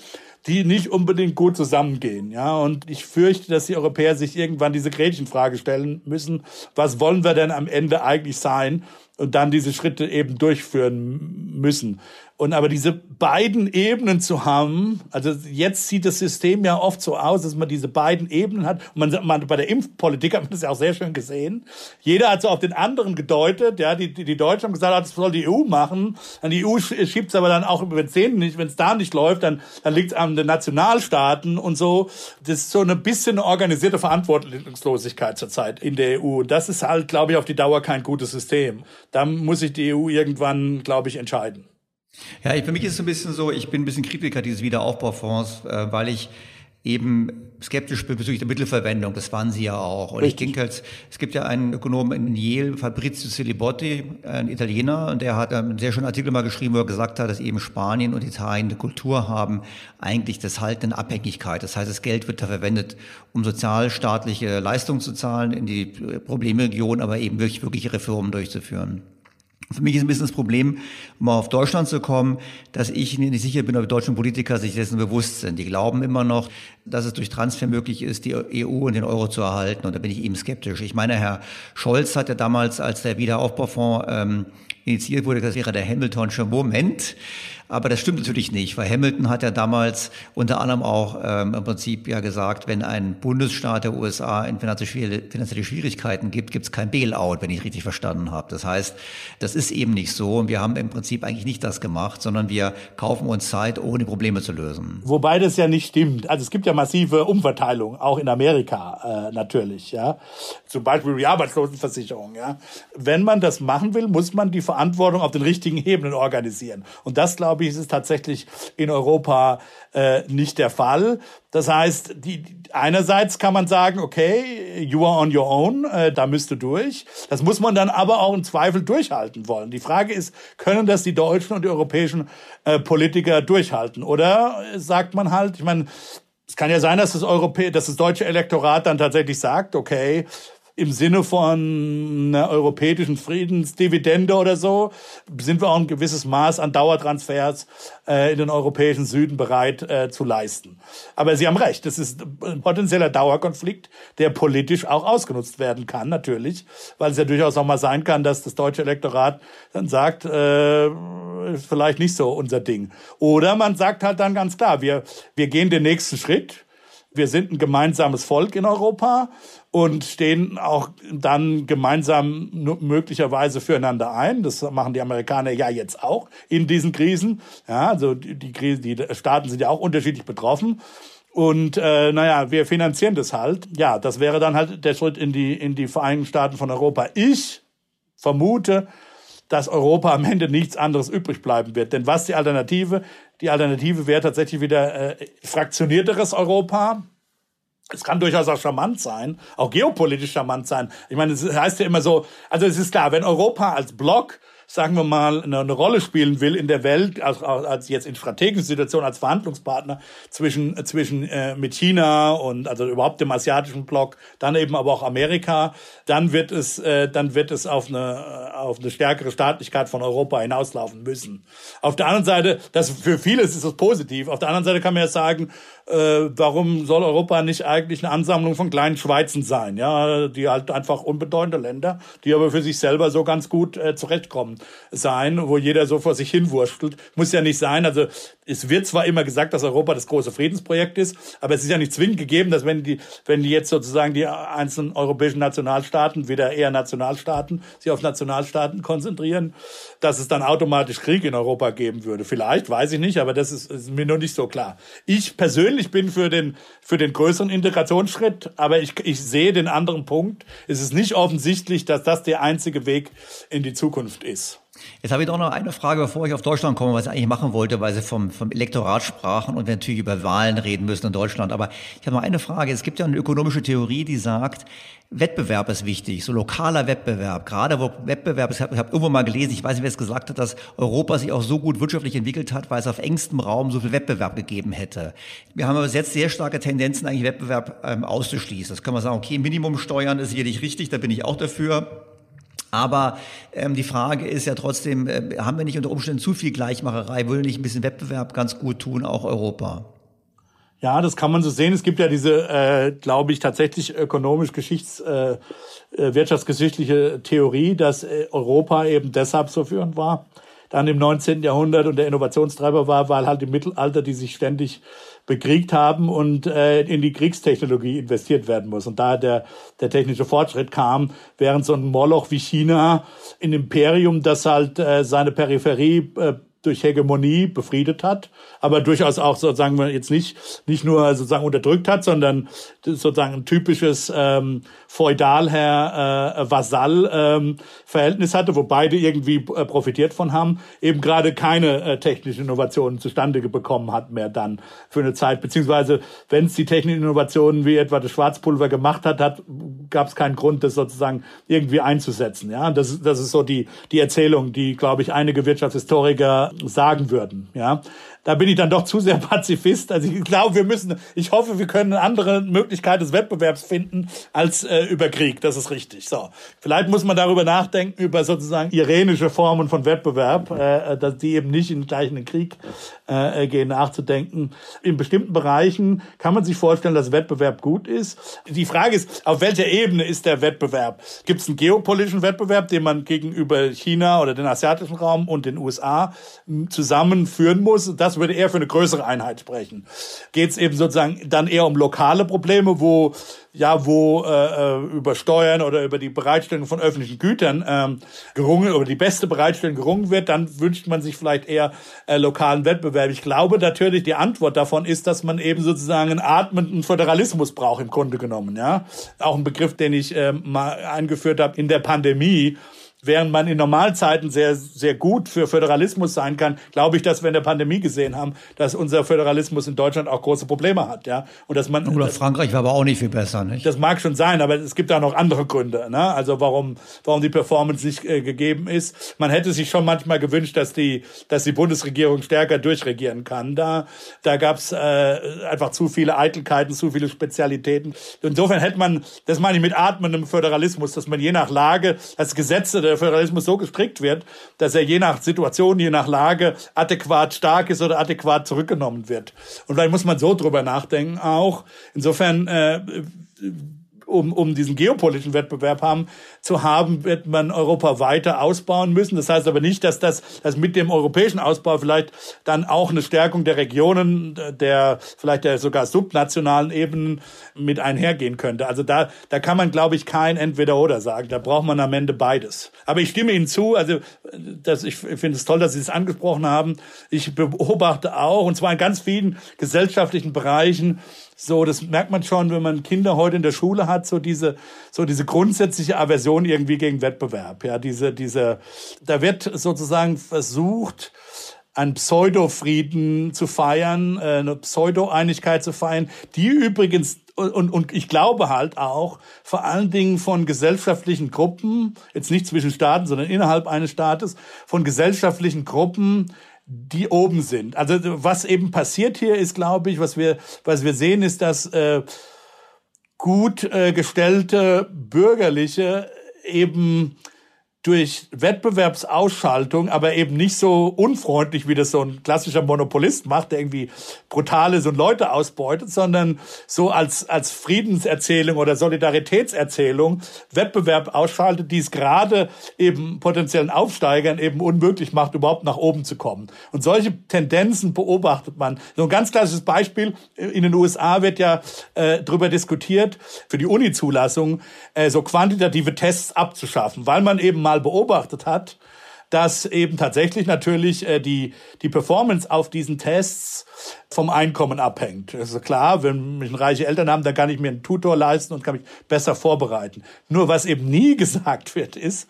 S6: die nicht unbedingt gut zusammengehen. Ja, und ich fürchte, dass die Europäer sich irgendwann diese Gretchenfrage stellen müssen. Was wollen wir denn am Ende eigentlich sein? Und dann diese Schritte eben durchführen müssen. Und aber diese beiden Ebenen zu haben, also jetzt sieht das System ja oft so aus, dass man diese beiden Ebenen hat. Und man, man bei der Impfpolitik hat man das ja auch sehr schön gesehen. Jeder hat so auf den anderen gedeutet. Ja, die, die, die Deutschen haben gesagt, ah, das soll die EU machen. An die EU schiebt es aber dann auch, wenn es nicht, wenn es da nicht läuft, dann, dann liegt es an den Nationalstaaten und so. Das ist so ein bisschen eine organisierte Verantwortungslosigkeit zurzeit in der EU. Und das ist halt, glaube ich, auf die Dauer kein gutes System. Da muss sich die EU irgendwann, glaube ich, entscheiden.
S2: Ja, für mich ist es ein bisschen so, ich bin ein bisschen Kritiker dieses Wiederaufbaufonds, äh, weil ich eben skeptisch bin bezüglich der Mittelverwendung. Das waren sie ja auch. Und Richtig. ich denke halt, es gibt ja einen Ökonomen in Yale, Fabrizio Celibotti, ein Italiener, und der hat einen sehr schönen Artikel mal geschrieben, wo er gesagt hat, dass eben Spanien und Italien eine Kultur haben, eigentlich des haltenden Abhängigkeit. Das heißt, das Geld wird da verwendet, um sozialstaatliche Leistungen zu zahlen in die Problemregion, aber eben wirklich, wirkliche Reformen durchzuführen. Für mich ist ein bisschen das Problem, mal auf Deutschland zu kommen, dass ich nicht sicher bin, ob die deutschen Politiker sich dessen bewusst sind. Die glauben immer noch, dass es durch Transfer möglich ist, die EU und den Euro zu erhalten. Und da bin ich eben skeptisch. Ich meine, Herr Scholz hat ja damals, als der Wiederaufbaufonds ähm, initiiert wurde, das wäre der Hamiltonsche Moment. Aber das stimmt natürlich nicht, weil Hamilton hat ja damals unter anderem auch ähm, im Prinzip ja gesagt, wenn ein Bundesstaat der USA in finanzielle Schwierigkeiten gibt, gibt es kein Bailout, wenn ich richtig verstanden habe. Das heißt, das ist eben nicht so und wir haben im Prinzip eigentlich nicht das gemacht, sondern wir kaufen uns Zeit, ohne Probleme zu lösen.
S6: Wobei das ja nicht stimmt. Also es gibt ja massive Umverteilung, auch in Amerika äh, natürlich. Ja, zum Beispiel die Arbeitslosenversicherung. Ja, wenn man das machen will, muss man die Verantwortung auf den richtigen Ebenen organisieren. Und das glaube glaube ich, ist es tatsächlich in Europa äh, nicht der Fall. Das heißt, die, einerseits kann man sagen, okay, you are on your own, äh, da müsst du durch. Das muss man dann aber auch im Zweifel durchhalten wollen. Die Frage ist, können das die deutschen und die europäischen äh, Politiker durchhalten? Oder sagt man halt, ich meine, es kann ja sein, dass das, Europä dass das deutsche Elektorat dann tatsächlich sagt, okay, im Sinne von einer europäischen Friedensdividende oder so, sind wir auch ein gewisses Maß an Dauertransfers äh, in den europäischen Süden bereit äh, zu leisten. Aber Sie haben recht, das ist ein potenzieller Dauerkonflikt, der politisch auch ausgenutzt werden kann, natürlich, weil es ja durchaus auch mal sein kann, dass das deutsche Elektorat dann sagt, äh, vielleicht nicht so unser Ding. Oder man sagt halt dann ganz klar, wir, wir gehen den nächsten Schritt, wir sind ein gemeinsames Volk in Europa und stehen auch dann gemeinsam möglicherweise füreinander ein. Das machen die Amerikaner ja jetzt auch in diesen Krisen. Ja, also die, die, die Staaten sind ja auch unterschiedlich betroffen. Und äh, naja, wir finanzieren das halt. Ja, das wäre dann halt der Schritt in die, in die Vereinigten Staaten von Europa. Ich vermute, dass Europa am Ende nichts anderes übrig bleiben wird. Denn was die Alternative? Die Alternative wäre tatsächlich wieder äh, fraktionierteres Europa. Es kann durchaus auch charmant sein, auch geopolitisch charmant sein. Ich meine, es heißt ja immer so, also es ist klar, wenn Europa als Block sagen wir mal, eine, eine Rolle spielen will in der Welt, als, als jetzt in strategischen Situationen als Verhandlungspartner zwischen, zwischen äh, mit China und also überhaupt dem asiatischen Block, dann eben aber auch Amerika, dann wird es, äh, dann wird es auf eine, auf eine stärkere Staatlichkeit von Europa hinauslaufen müssen. Auf der anderen Seite, das für vieles ist das positiv. Auf der anderen Seite kann man ja sagen, äh, warum soll Europa nicht eigentlich eine Ansammlung von kleinen Schweizen sein, ja, die halt einfach unbedeutende Länder, die aber für sich selber so ganz gut äh, zurechtkommen sein, wo jeder so vor sich hinwurschtelt. Muss ja nicht sein. Also es wird zwar immer gesagt, dass Europa das große Friedensprojekt ist, aber es ist ja nicht zwingend gegeben, dass wenn die, wenn die jetzt sozusagen die einzelnen europäischen Nationalstaaten, wieder eher Nationalstaaten, sich auf Nationalstaaten konzentrieren, dass es dann automatisch Krieg in Europa geben würde. Vielleicht, weiß ich nicht, aber das ist, ist mir nur nicht so klar. Ich persönlich bin für den, für den größeren Integrationsschritt, aber ich, ich sehe den anderen Punkt. Es ist nicht offensichtlich, dass das der einzige Weg in die Zukunft ist.
S2: Jetzt habe ich doch noch eine Frage, bevor ich auf Deutschland komme, was ich eigentlich machen wollte, weil Sie vom, vom Elektorat sprachen und wir natürlich über Wahlen reden müssen in Deutschland. Aber ich habe noch eine Frage. Es gibt ja eine ökonomische Theorie, die sagt, Wettbewerb ist wichtig, so lokaler Wettbewerb. Gerade wo Wettbewerb ich habe hab irgendwo mal gelesen, ich weiß nicht, wer es gesagt hat, dass Europa sich auch so gut wirtschaftlich entwickelt hat, weil es auf engstem Raum so viel Wettbewerb gegeben hätte. Wir haben aber jetzt sehr starke Tendenzen, eigentlich Wettbewerb ähm, auszuschließen. Das kann man sagen, okay, Minimumsteuern ist sicherlich richtig, da bin ich auch dafür. Aber ähm, die Frage ist ja trotzdem, äh, haben wir nicht unter Umständen zu viel Gleichmacherei? Würde nicht ein bisschen Wettbewerb ganz gut tun, auch Europa?
S6: Ja, das kann man so sehen. Es gibt ja diese, äh, glaube ich, tatsächlich ökonomisch geschichts äh, äh wirtschaftsgeschichtliche Theorie, dass äh, Europa eben deshalb so führend war, dann im 19. Jahrhundert und der Innovationstreiber war, weil halt im Mittelalter die sich ständig bekriegt haben und äh, in die Kriegstechnologie investiert werden muss. Und da der, der technische Fortschritt kam, während so ein Moloch wie China, ein Imperium, das halt äh, seine Peripherie äh, durch Hegemonie befriedet hat, aber durchaus auch sozusagen jetzt nicht nicht nur sozusagen unterdrückt hat, sondern sozusagen ein typisches ähm, Feudalherr äh, Vasall ähm, Verhältnis hatte, wo beide irgendwie äh, profitiert von haben, eben gerade keine äh, technischen Innovationen zustande bekommen hat mehr dann für eine Zeit, beziehungsweise wenn es die technischen Innovationen wie etwa das Schwarzpulver gemacht hat, hat gab es keinen Grund, das sozusagen irgendwie einzusetzen. Ja, das, das ist so die die Erzählung, die glaube ich einige Wirtschaftshistoriker sagen würden. Ja, da bin ich dann doch zu sehr Pazifist. Also ich glaube, wir müssen, ich hoffe, wir können eine andere Möglichkeit des Wettbewerbs finden als äh, über Krieg. Das ist richtig. So, vielleicht muss man darüber nachdenken über sozusagen irenische Formen von Wettbewerb, äh, dass die eben nicht in gleich in den Krieg äh, gehen, nachzudenken. In bestimmten Bereichen kann man sich vorstellen, dass Wettbewerb gut ist. Die Frage ist, auf welcher Ebene ist der Wettbewerb? Gibt es einen geopolitischen Wettbewerb, den man gegenüber China oder den asiatischen Raum und den USA zusammenführen muss? Das würde eher für eine größere Einheit sprechen. Geht es eben sozusagen dann eher um lokale Probleme, wo ja, wo äh, äh, über Steuern oder über die Bereitstellung von öffentlichen Gütern ähm, gerungen oder die beste Bereitstellung gerungen wird, dann wünscht man sich vielleicht eher äh, lokalen Wettbewerb. Ich glaube natürlich, die Antwort davon ist, dass man eben sozusagen einen atmenden Föderalismus braucht im Grunde genommen. Ja, auch ein Begriff, den ich äh, mal eingeführt habe in der Pandemie während man in Normalzeiten sehr, sehr gut für Föderalismus sein kann, glaube ich, dass wir in der Pandemie gesehen haben, dass unser Föderalismus in Deutschland auch große Probleme hat, ja. Und dass man.
S2: Oder Frankreich war aber auch nicht viel besser, nicht?
S6: Das mag schon sein, aber es gibt da noch andere Gründe, ne? Also warum, warum die Performance nicht äh, gegeben ist. Man hätte sich schon manchmal gewünscht, dass die, dass die Bundesregierung stärker durchregieren kann. Da, da gab's äh, einfach zu viele Eitelkeiten, zu viele Spezialitäten. Insofern hätte man, das meine ich mit atmendem Föderalismus, dass man je nach Lage als Gesetze der Föderalismus so gestrickt wird, dass er je nach Situation, je nach Lage adäquat stark ist oder adäquat zurückgenommen wird. Und vielleicht muss man so drüber nachdenken auch. Insofern äh, um, um diesen geopolitischen Wettbewerb haben, zu haben, wird man Europa weiter ausbauen müssen. Das heißt aber nicht, dass das dass mit dem europäischen Ausbau vielleicht dann auch eine Stärkung der Regionen, der vielleicht der sogar subnationalen Ebenen mit einhergehen könnte. Also da, da kann man, glaube ich, kein Entweder-Oder sagen. Da braucht man am Ende beides. Aber ich stimme Ihnen zu, also das, ich finde es toll, dass Sie es angesprochen haben. Ich beobachte auch, und zwar in ganz vielen gesellschaftlichen Bereichen, so, das merkt man schon, wenn man Kinder heute in der Schule hat, so diese, so diese grundsätzliche Aversion irgendwie gegen Wettbewerb. Ja, diese, diese, da wird sozusagen versucht, einen Pseudo-Frieden zu feiern, äh, eine Pseudo-Einigkeit zu feiern, die übrigens und, und ich glaube halt auch vor allen Dingen von gesellschaftlichen Gruppen, jetzt nicht zwischen Staaten, sondern innerhalb eines Staates, von gesellschaftlichen Gruppen, die oben sind. Also was eben passiert hier ist, glaube ich, was wir, was wir sehen, ist, dass äh, gut äh, gestellte Bürgerliche eben durch Wettbewerbsausschaltung, aber eben nicht so unfreundlich, wie das so ein klassischer Monopolist macht, der irgendwie brutal ist und Leute ausbeutet, sondern so als, als Friedenserzählung oder Solidaritätserzählung Wettbewerb ausschaltet, die es gerade eben potenziellen Aufsteigern eben unmöglich macht, überhaupt nach oben zu kommen. Und solche Tendenzen beobachtet man. So ein ganz klassisches Beispiel, in den USA wird ja äh, darüber diskutiert, für die Uni-Zulassung äh, so quantitative Tests abzuschaffen, weil man eben mal beobachtet hat, dass eben tatsächlich natürlich äh, die, die Performance auf diesen Tests vom Einkommen abhängt. Das ist klar, wenn mich reiche Eltern haben, dann kann ich mir einen Tutor leisten und kann mich besser vorbereiten. Nur was eben nie gesagt wird, ist,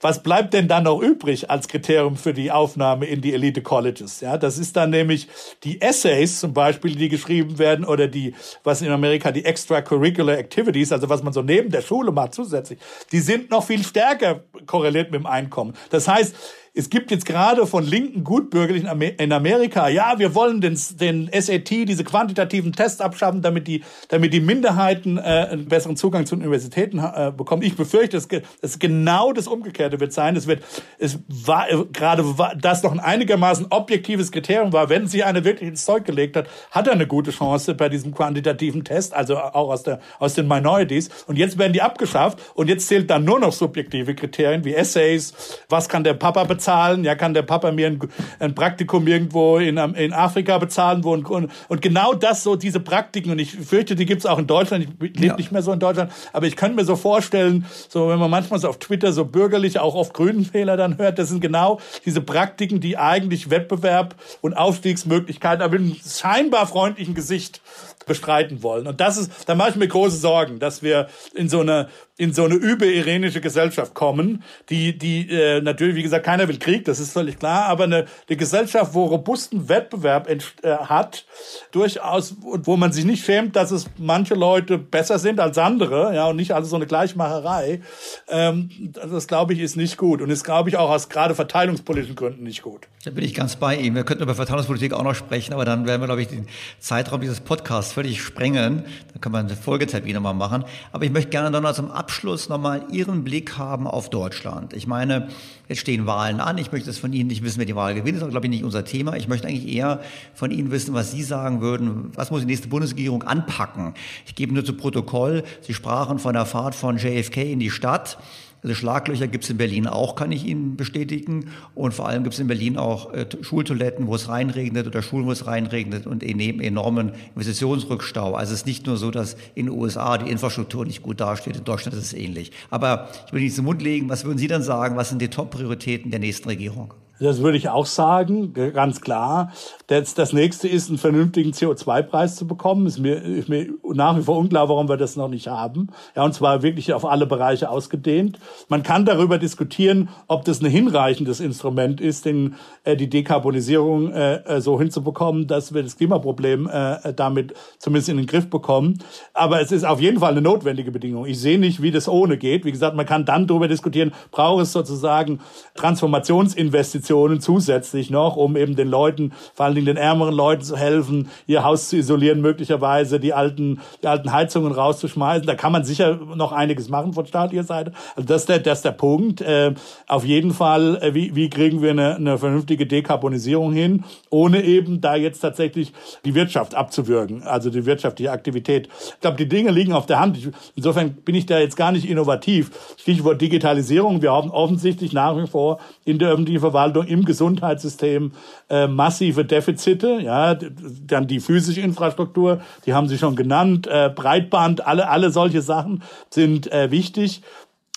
S6: was bleibt denn dann noch übrig als Kriterium für die Aufnahme in die Elite Colleges? Ja, das ist dann nämlich die Essays zum Beispiel, die geschrieben werden oder die, was in Amerika die Extracurricular Activities, also was man so neben der Schule macht zusätzlich, die sind noch viel stärker korreliert mit dem Einkommen. Das heißt, es gibt jetzt gerade von linken Gutbürgerlichen in Amerika, ja, wir wollen den, den SAT, diese quantitativen Tests abschaffen, damit die, damit die Minderheiten äh, einen besseren Zugang zu Universitäten äh, bekommen. Ich befürchte, es, es genau das Umgekehrte wird sein. Es wird, es war äh, gerade das noch ein einigermaßen objektives Kriterium war, wenn sie eine wirklich ins Zeug gelegt hat, hat er eine gute Chance bei diesem quantitativen Test, also auch aus der aus den Minorities. Und jetzt werden die abgeschafft und jetzt zählt dann nur noch subjektive Kriterien wie Essays, was kann der Papa bezahlen bezahlen? Ja, kann der Papa mir ein, ein Praktikum irgendwo in, in Afrika bezahlen? Wo, und, und genau das, so diese Praktiken, und ich fürchte, die gibt's auch in Deutschland. Ich lebe ja. nicht mehr so in Deutschland, aber ich könnte mir so vorstellen, so wenn man manchmal so auf Twitter so bürgerliche, auch oft Grünenfehler dann hört, das sind genau diese Praktiken, die eigentlich Wettbewerb und Aufstiegsmöglichkeiten, aber mit einem scheinbar freundlichen Gesicht bestreiten wollen. Und das ist, da mache ich mir große Sorgen, dass wir in so eine in so eine überirenische Gesellschaft kommen, die, die äh, natürlich, wie gesagt, keiner will Krieg, das ist völlig klar, aber eine, eine Gesellschaft, wo robusten Wettbewerb äh, hat, durchaus, wo man sich nicht schämt, dass es manche Leute besser sind als andere, ja, und nicht alles so eine Gleichmacherei, ähm, das glaube ich ist nicht gut und ist, glaube ich, auch aus gerade verteilungspolitischen Gründen nicht gut.
S2: Da bin ich ganz bei Ihnen. Wir könnten über Verteilungspolitik auch noch sprechen, aber dann werden wir, glaube ich, den Zeitraum dieses Podcasts völlig sprengen. Da können wir eine Folgetermine mal machen. Aber ich möchte gerne dann noch zum Abschluss nochmal Ihren Blick haben auf Deutschland. Ich meine, jetzt stehen Wahlen an. Ich möchte es von Ihnen nicht wissen, wer die Wahl gewinnt. Das ist, glaube ich, nicht unser Thema. Ich möchte eigentlich eher von Ihnen wissen, was Sie sagen würden. Was muss die nächste Bundesregierung anpacken? Ich gebe nur zu Protokoll. Sie sprachen von der Fahrt von JFK in die Stadt. Also Schlaglöcher gibt es in Berlin auch, kann ich Ihnen bestätigen. Und vor allem gibt es in Berlin auch äh, Schultoiletten, wo es reinregnet oder Schulen, wo es reinregnet und neben enormen Investitionsrückstau. Also es ist nicht nur so, dass in den USA die Infrastruktur nicht gut dasteht, in Deutschland ist es ähnlich. Aber ich will nicht zum Mund legen, was würden Sie dann sagen, was sind die Top-Prioritäten der nächsten Regierung?
S6: Das würde ich auch sagen, ganz klar. Das, das nächste ist, einen vernünftigen CO2-Preis zu bekommen. Ist mir, ist mir nach wie vor unklar, warum wir das noch nicht haben. Ja, und zwar wirklich auf alle Bereiche ausgedehnt. Man kann darüber diskutieren, ob das ein hinreichendes Instrument ist, den, äh, die Dekarbonisierung äh, äh so hinzubekommen, dass wir das Klimaproblem äh, damit zumindest in den Griff bekommen. Aber es ist auf jeden Fall eine notwendige Bedingung. Ich sehe nicht, wie das ohne geht. Wie gesagt, man kann dann darüber diskutieren, braucht es sozusagen Transformationsinvestitionen Investitionen zusätzlich noch, um eben den Leuten, vor allen Dingen den ärmeren Leuten zu helfen, ihr Haus zu isolieren, möglicherweise die alten, die alten Heizungen rauszuschmeißen. Da kann man sicher noch einiges machen von staatlicher Seite. Also das ist der, das ist der Punkt. Äh, auf jeden Fall, äh, wie, wie kriegen wir eine, eine vernünftige Dekarbonisierung hin, ohne eben da jetzt tatsächlich die Wirtschaft abzuwürgen, also die wirtschaftliche Aktivität. Ich glaube, die Dinge liegen auf der Hand. Ich, insofern bin ich da jetzt gar nicht innovativ. Stichwort Digitalisierung. Wir haben offensichtlich nach wie vor in der öffentlichen Verwaltung Verwaltung im Gesundheitssystem äh, massive Defizite. Ja, dann die physische Infrastruktur, die haben Sie schon genannt, äh, Breitband, alle alle solche Sachen sind äh, wichtig.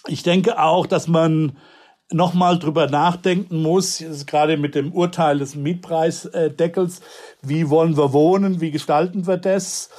S6: Ich denke auch, dass man nochmal drüber nachdenken muss, gerade mit dem Urteil des Mietpreisdeckels, wie wollen wir wohnen, wie gestalten wir das?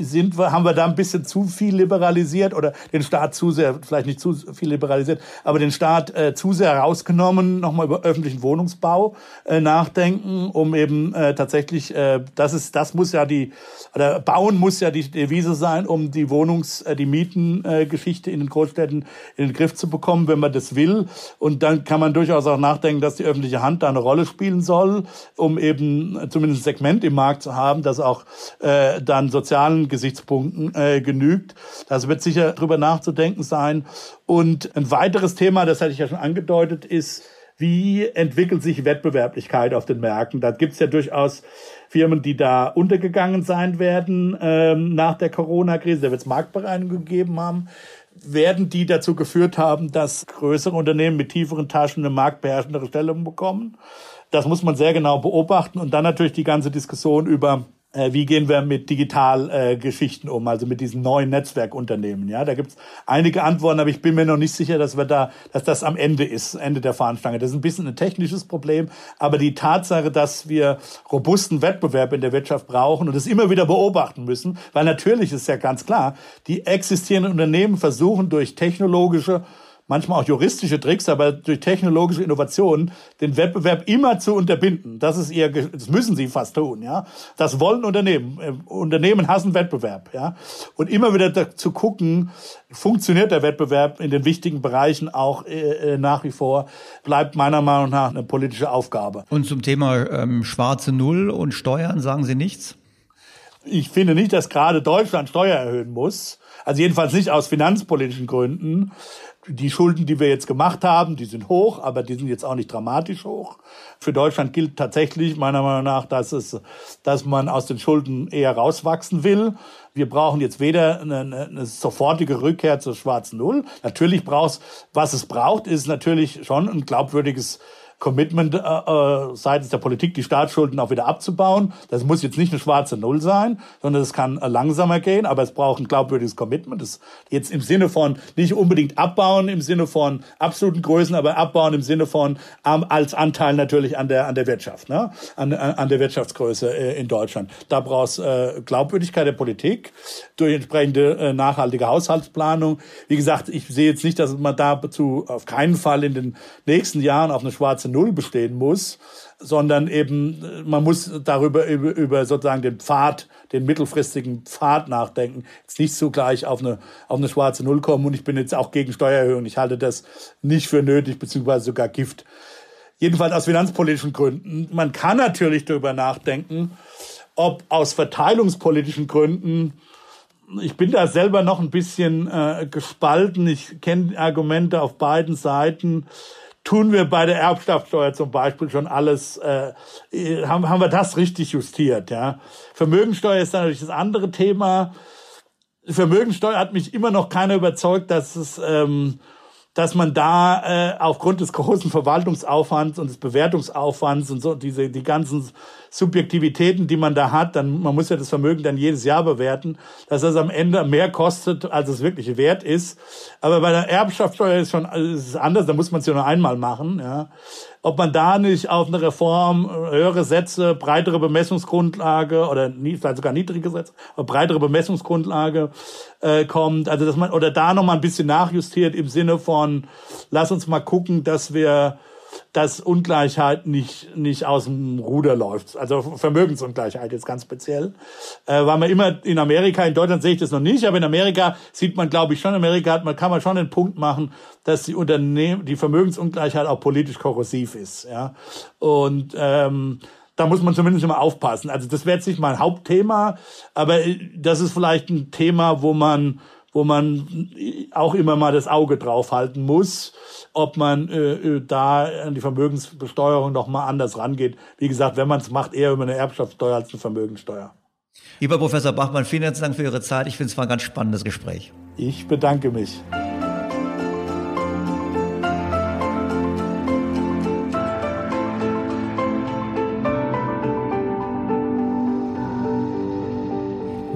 S6: Sind wir, haben wir da ein bisschen zu viel liberalisiert oder den Staat zu sehr, vielleicht nicht zu viel liberalisiert, aber den Staat äh, zu sehr rausgenommen, nochmal über öffentlichen Wohnungsbau äh, nachdenken, um eben äh, tatsächlich, äh, das ist, das muss ja die, oder bauen muss ja die Devise sein, um die Wohnungs-, äh, die Mietengeschichte äh, in den Großstädten in den Griff zu bekommen, wenn man das will. Und dann kann man durchaus auch nachdenken, dass die öffentliche Hand da eine Rolle spielen soll, um eben zumindest ein Segment im Markt zu haben, das auch äh, dann sozialen Gesichtspunkten äh, genügt. Das wird sicher drüber nachzudenken sein. Und ein weiteres Thema, das hatte ich ja schon angedeutet, ist, wie entwickelt sich Wettbewerblichkeit auf den Märkten? Da gibt's ja durchaus Firmen, die da untergegangen sein werden ähm, nach der Corona-Krise. Da wird es Marktbereinigungen gegeben haben werden die dazu geführt haben, dass größere Unternehmen mit tieferen Taschen eine marktbeherrschendere Stellung bekommen. Das muss man sehr genau beobachten und dann natürlich die ganze Diskussion über äh, wie gehen wir mit Digitalgeschichten äh, um, also mit diesen neuen Netzwerkunternehmen. Ja, da gibt's einige Antworten, aber ich bin mir noch nicht sicher, dass wir da, dass das am Ende ist, Ende der Fahnenstange. Das ist ein bisschen ein technisches Problem, aber die Tatsache, dass wir robusten Wettbewerb in der Wirtschaft brauchen und das immer wieder beobachten müssen, weil natürlich ist ja ganz klar, die existierenden Unternehmen versuchen durch technologische manchmal auch juristische Tricks, aber durch technologische Innovationen den Wettbewerb immer zu unterbinden. Das ist ihr, das müssen sie fast tun, ja. Das wollen Unternehmen. Äh, Unternehmen hassen Wettbewerb, ja. Und immer wieder zu gucken, funktioniert der Wettbewerb in den wichtigen Bereichen auch äh, äh, nach wie vor, bleibt meiner Meinung nach eine politische Aufgabe.
S2: Und zum Thema ähm, schwarze Null und Steuern sagen Sie nichts?
S6: Ich finde nicht, dass gerade Deutschland Steuer erhöhen muss. Also jedenfalls nicht aus finanzpolitischen Gründen die Schulden, die wir jetzt gemacht haben, die sind hoch, aber die sind jetzt auch nicht dramatisch hoch. Für Deutschland gilt tatsächlich meiner Meinung nach, dass es, dass man aus den Schulden eher rauswachsen will. Wir brauchen jetzt weder eine, eine sofortige Rückkehr zur schwarzen Null. Natürlich braucht was es braucht, ist natürlich schon ein glaubwürdiges Commitment äh, äh, seitens der Politik, die Staatsschulden auch wieder abzubauen. Das muss jetzt nicht eine schwarze Null sein, sondern es kann äh, langsamer gehen, aber es braucht ein glaubwürdiges Commitment. Das jetzt im Sinne von nicht unbedingt abbauen, im Sinne von absoluten Größen, aber abbauen im Sinne von ähm, als Anteil natürlich an der an der Wirtschaft, ne? an, äh, an der Wirtschaftsgröße äh, in Deutschland. Da brauchst äh, Glaubwürdigkeit der Politik durch entsprechende äh, nachhaltige Haushaltsplanung. Wie gesagt, ich sehe jetzt nicht, dass man dazu auf keinen Fall in den nächsten Jahren auf eine schwarze Null bestehen muss, sondern eben äh, man muss darüber über, über sozusagen den Pfad, den mittelfristigen Pfad nachdenken. Jetzt nicht so gleich auf eine auf eine schwarze Null kommen und ich bin jetzt auch gegen Steuererhöhung. Ich halte das nicht für nötig beziehungsweise sogar Gift. Jedenfalls aus finanzpolitischen Gründen. Man kann natürlich darüber nachdenken, ob aus verteilungspolitischen Gründen ich bin da selber noch ein bisschen äh, gespalten. Ich kenne Argumente auf beiden Seiten tun wir bei der Erbschaftssteuer zum Beispiel schon alles, äh, haben, haben wir das richtig justiert. Ja? Vermögensteuer ist natürlich das andere Thema. Vermögensteuer hat mich immer noch keiner überzeugt, dass es ähm, dass man da äh, aufgrund des großen Verwaltungsaufwands und des Bewertungsaufwands und so diese die ganzen Subjektivitäten, die man da hat, dann man muss ja das Vermögen dann jedes Jahr bewerten, dass das am Ende mehr kostet, als es wirklich wert ist. Aber bei der Erbschaftssteuer ist schon ist es anders, da muss man es ja nur einmal machen, ja. Ob man da nicht auf eine Reform, äh, höhere Sätze, breitere Bemessungsgrundlage oder vielleicht sogar niedrige Sätze, aber breitere Bemessungsgrundlage äh, kommt. Also dass man oder da noch mal ein bisschen nachjustiert im Sinne von, lass uns mal gucken, dass wir dass Ungleichheit nicht, nicht aus dem Ruder läuft. Also Vermögensungleichheit jetzt ganz speziell. Äh, weil man immer in Amerika, in Deutschland sehe ich das noch nicht, aber in Amerika sieht man, glaube ich, schon, Amerika hat man, kann man schon den Punkt machen, dass die Unternehmen, die Vermögensungleichheit auch politisch korrosiv ist. Ja. Und ähm, da muss man zumindest immer aufpassen. Also das wäre jetzt nicht mein Hauptthema, aber das ist vielleicht ein Thema, wo man wo man auch immer mal das Auge drauf halten muss, ob man äh, äh, da an die Vermögensbesteuerung noch mal anders rangeht. Wie gesagt, wenn man es macht, eher über eine Erbschaftssteuer als eine Vermögenssteuer.
S2: Lieber Professor Bachmann, vielen herzlichen Dank für Ihre Zeit. Ich finde es war ein ganz spannendes Gespräch.
S6: Ich bedanke mich.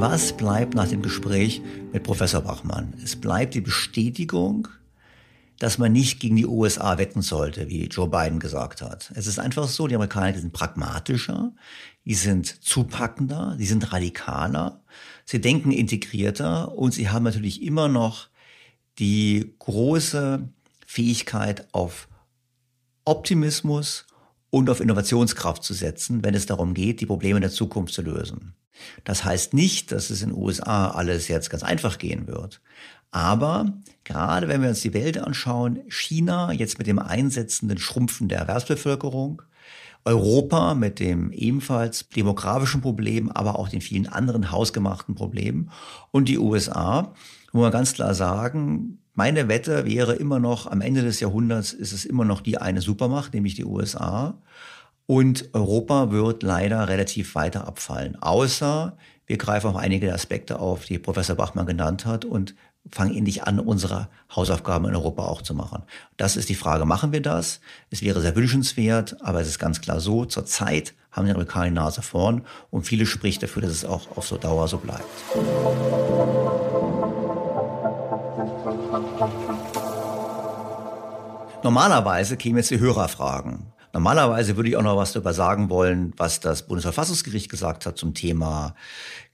S2: Was bleibt nach dem Gespräch mit Professor Bachmann? Es bleibt die Bestätigung, dass man nicht gegen die USA wetten sollte, wie Joe Biden gesagt hat. Es ist einfach so, die Amerikaner sind pragmatischer, die sind zupackender, die sind radikaler, sie denken integrierter und sie haben natürlich immer noch die große Fähigkeit auf Optimismus und auf Innovationskraft zu setzen, wenn es darum geht, die Probleme der Zukunft zu lösen. Das heißt nicht, dass es in den USA alles jetzt ganz einfach gehen wird. Aber gerade wenn wir uns die Welt anschauen, China jetzt mit dem einsetzenden Schrumpfen der Erwerbsbevölkerung, Europa mit dem ebenfalls demografischen Problem, aber auch den vielen anderen hausgemachten Problemen und die USA, wo man ganz klar sagen, meine Wette wäre immer noch, am Ende des Jahrhunderts ist es immer noch die eine Supermacht, nämlich die USA. Und Europa wird leider relativ weiter abfallen, außer wir greifen auch einige Aspekte auf, die Professor Bachmann genannt hat und fangen endlich an, unsere Hausaufgaben in Europa auch zu machen. Das ist die Frage, machen wir das? Es wäre sehr wünschenswert, aber es ist ganz klar so, zurzeit haben die Amerikaner die Nase vorn und viele spricht dafür, dass es auch auf so Dauer so bleibt. Normalerweise kämen jetzt die Hörerfragen. Normalerweise würde ich auch noch was darüber sagen wollen, was das Bundesverfassungsgericht gesagt hat zum Thema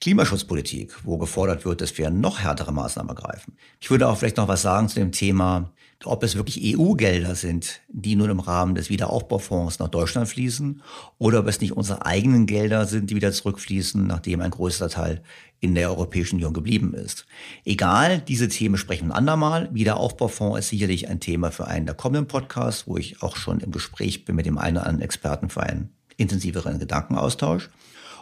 S2: Klimaschutzpolitik, wo gefordert wird, dass wir noch härtere Maßnahmen ergreifen. Ich würde auch vielleicht noch was sagen zu dem Thema, ob es wirklich EU-Gelder sind, die nun im Rahmen des Wiederaufbaufonds nach Deutschland fließen, oder ob es nicht unsere eigenen Gelder sind, die wieder zurückfließen, nachdem ein größter Teil in der Europäischen Union geblieben ist. Egal, diese Themen sprechen wir ein andermal. Wiederaufbaufonds ist sicherlich ein Thema für einen der kommenden Podcasts, wo ich auch schon im Gespräch bin mit dem einen oder anderen Experten für einen intensiveren Gedankenaustausch.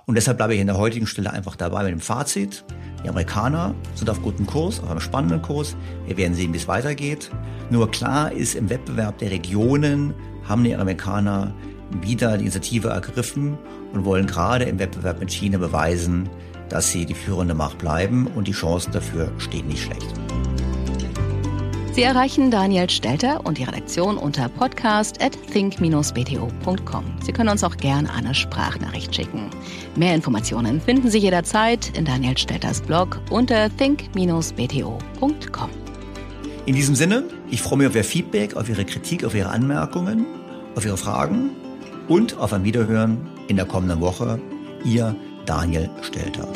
S2: Und deshalb bleibe ich in der heutigen Stelle einfach dabei mit dem Fazit. Die Amerikaner sind auf gutem Kurs, auf einem spannenden Kurs. Wir werden sehen, wie es weitergeht. Nur klar ist, im Wettbewerb der Regionen haben die Amerikaner wieder die Initiative ergriffen und wollen gerade im Wettbewerb mit China beweisen, dass sie die führende Macht bleiben und die Chancen dafür stehen nicht schlecht.
S1: Sie erreichen Daniel Stelter und die Redaktion unter podcast at think-bto.com. Sie können uns auch gerne eine Sprachnachricht schicken. Mehr Informationen finden Sie jederzeit in Daniel Stelters Blog unter think-bto.com.
S2: In diesem Sinne, ich freue mich auf Ihr Feedback, auf Ihre Kritik, auf Ihre Anmerkungen, auf Ihre Fragen und auf ein Wiederhören in der kommenden Woche. Ihr Daniel Stelter.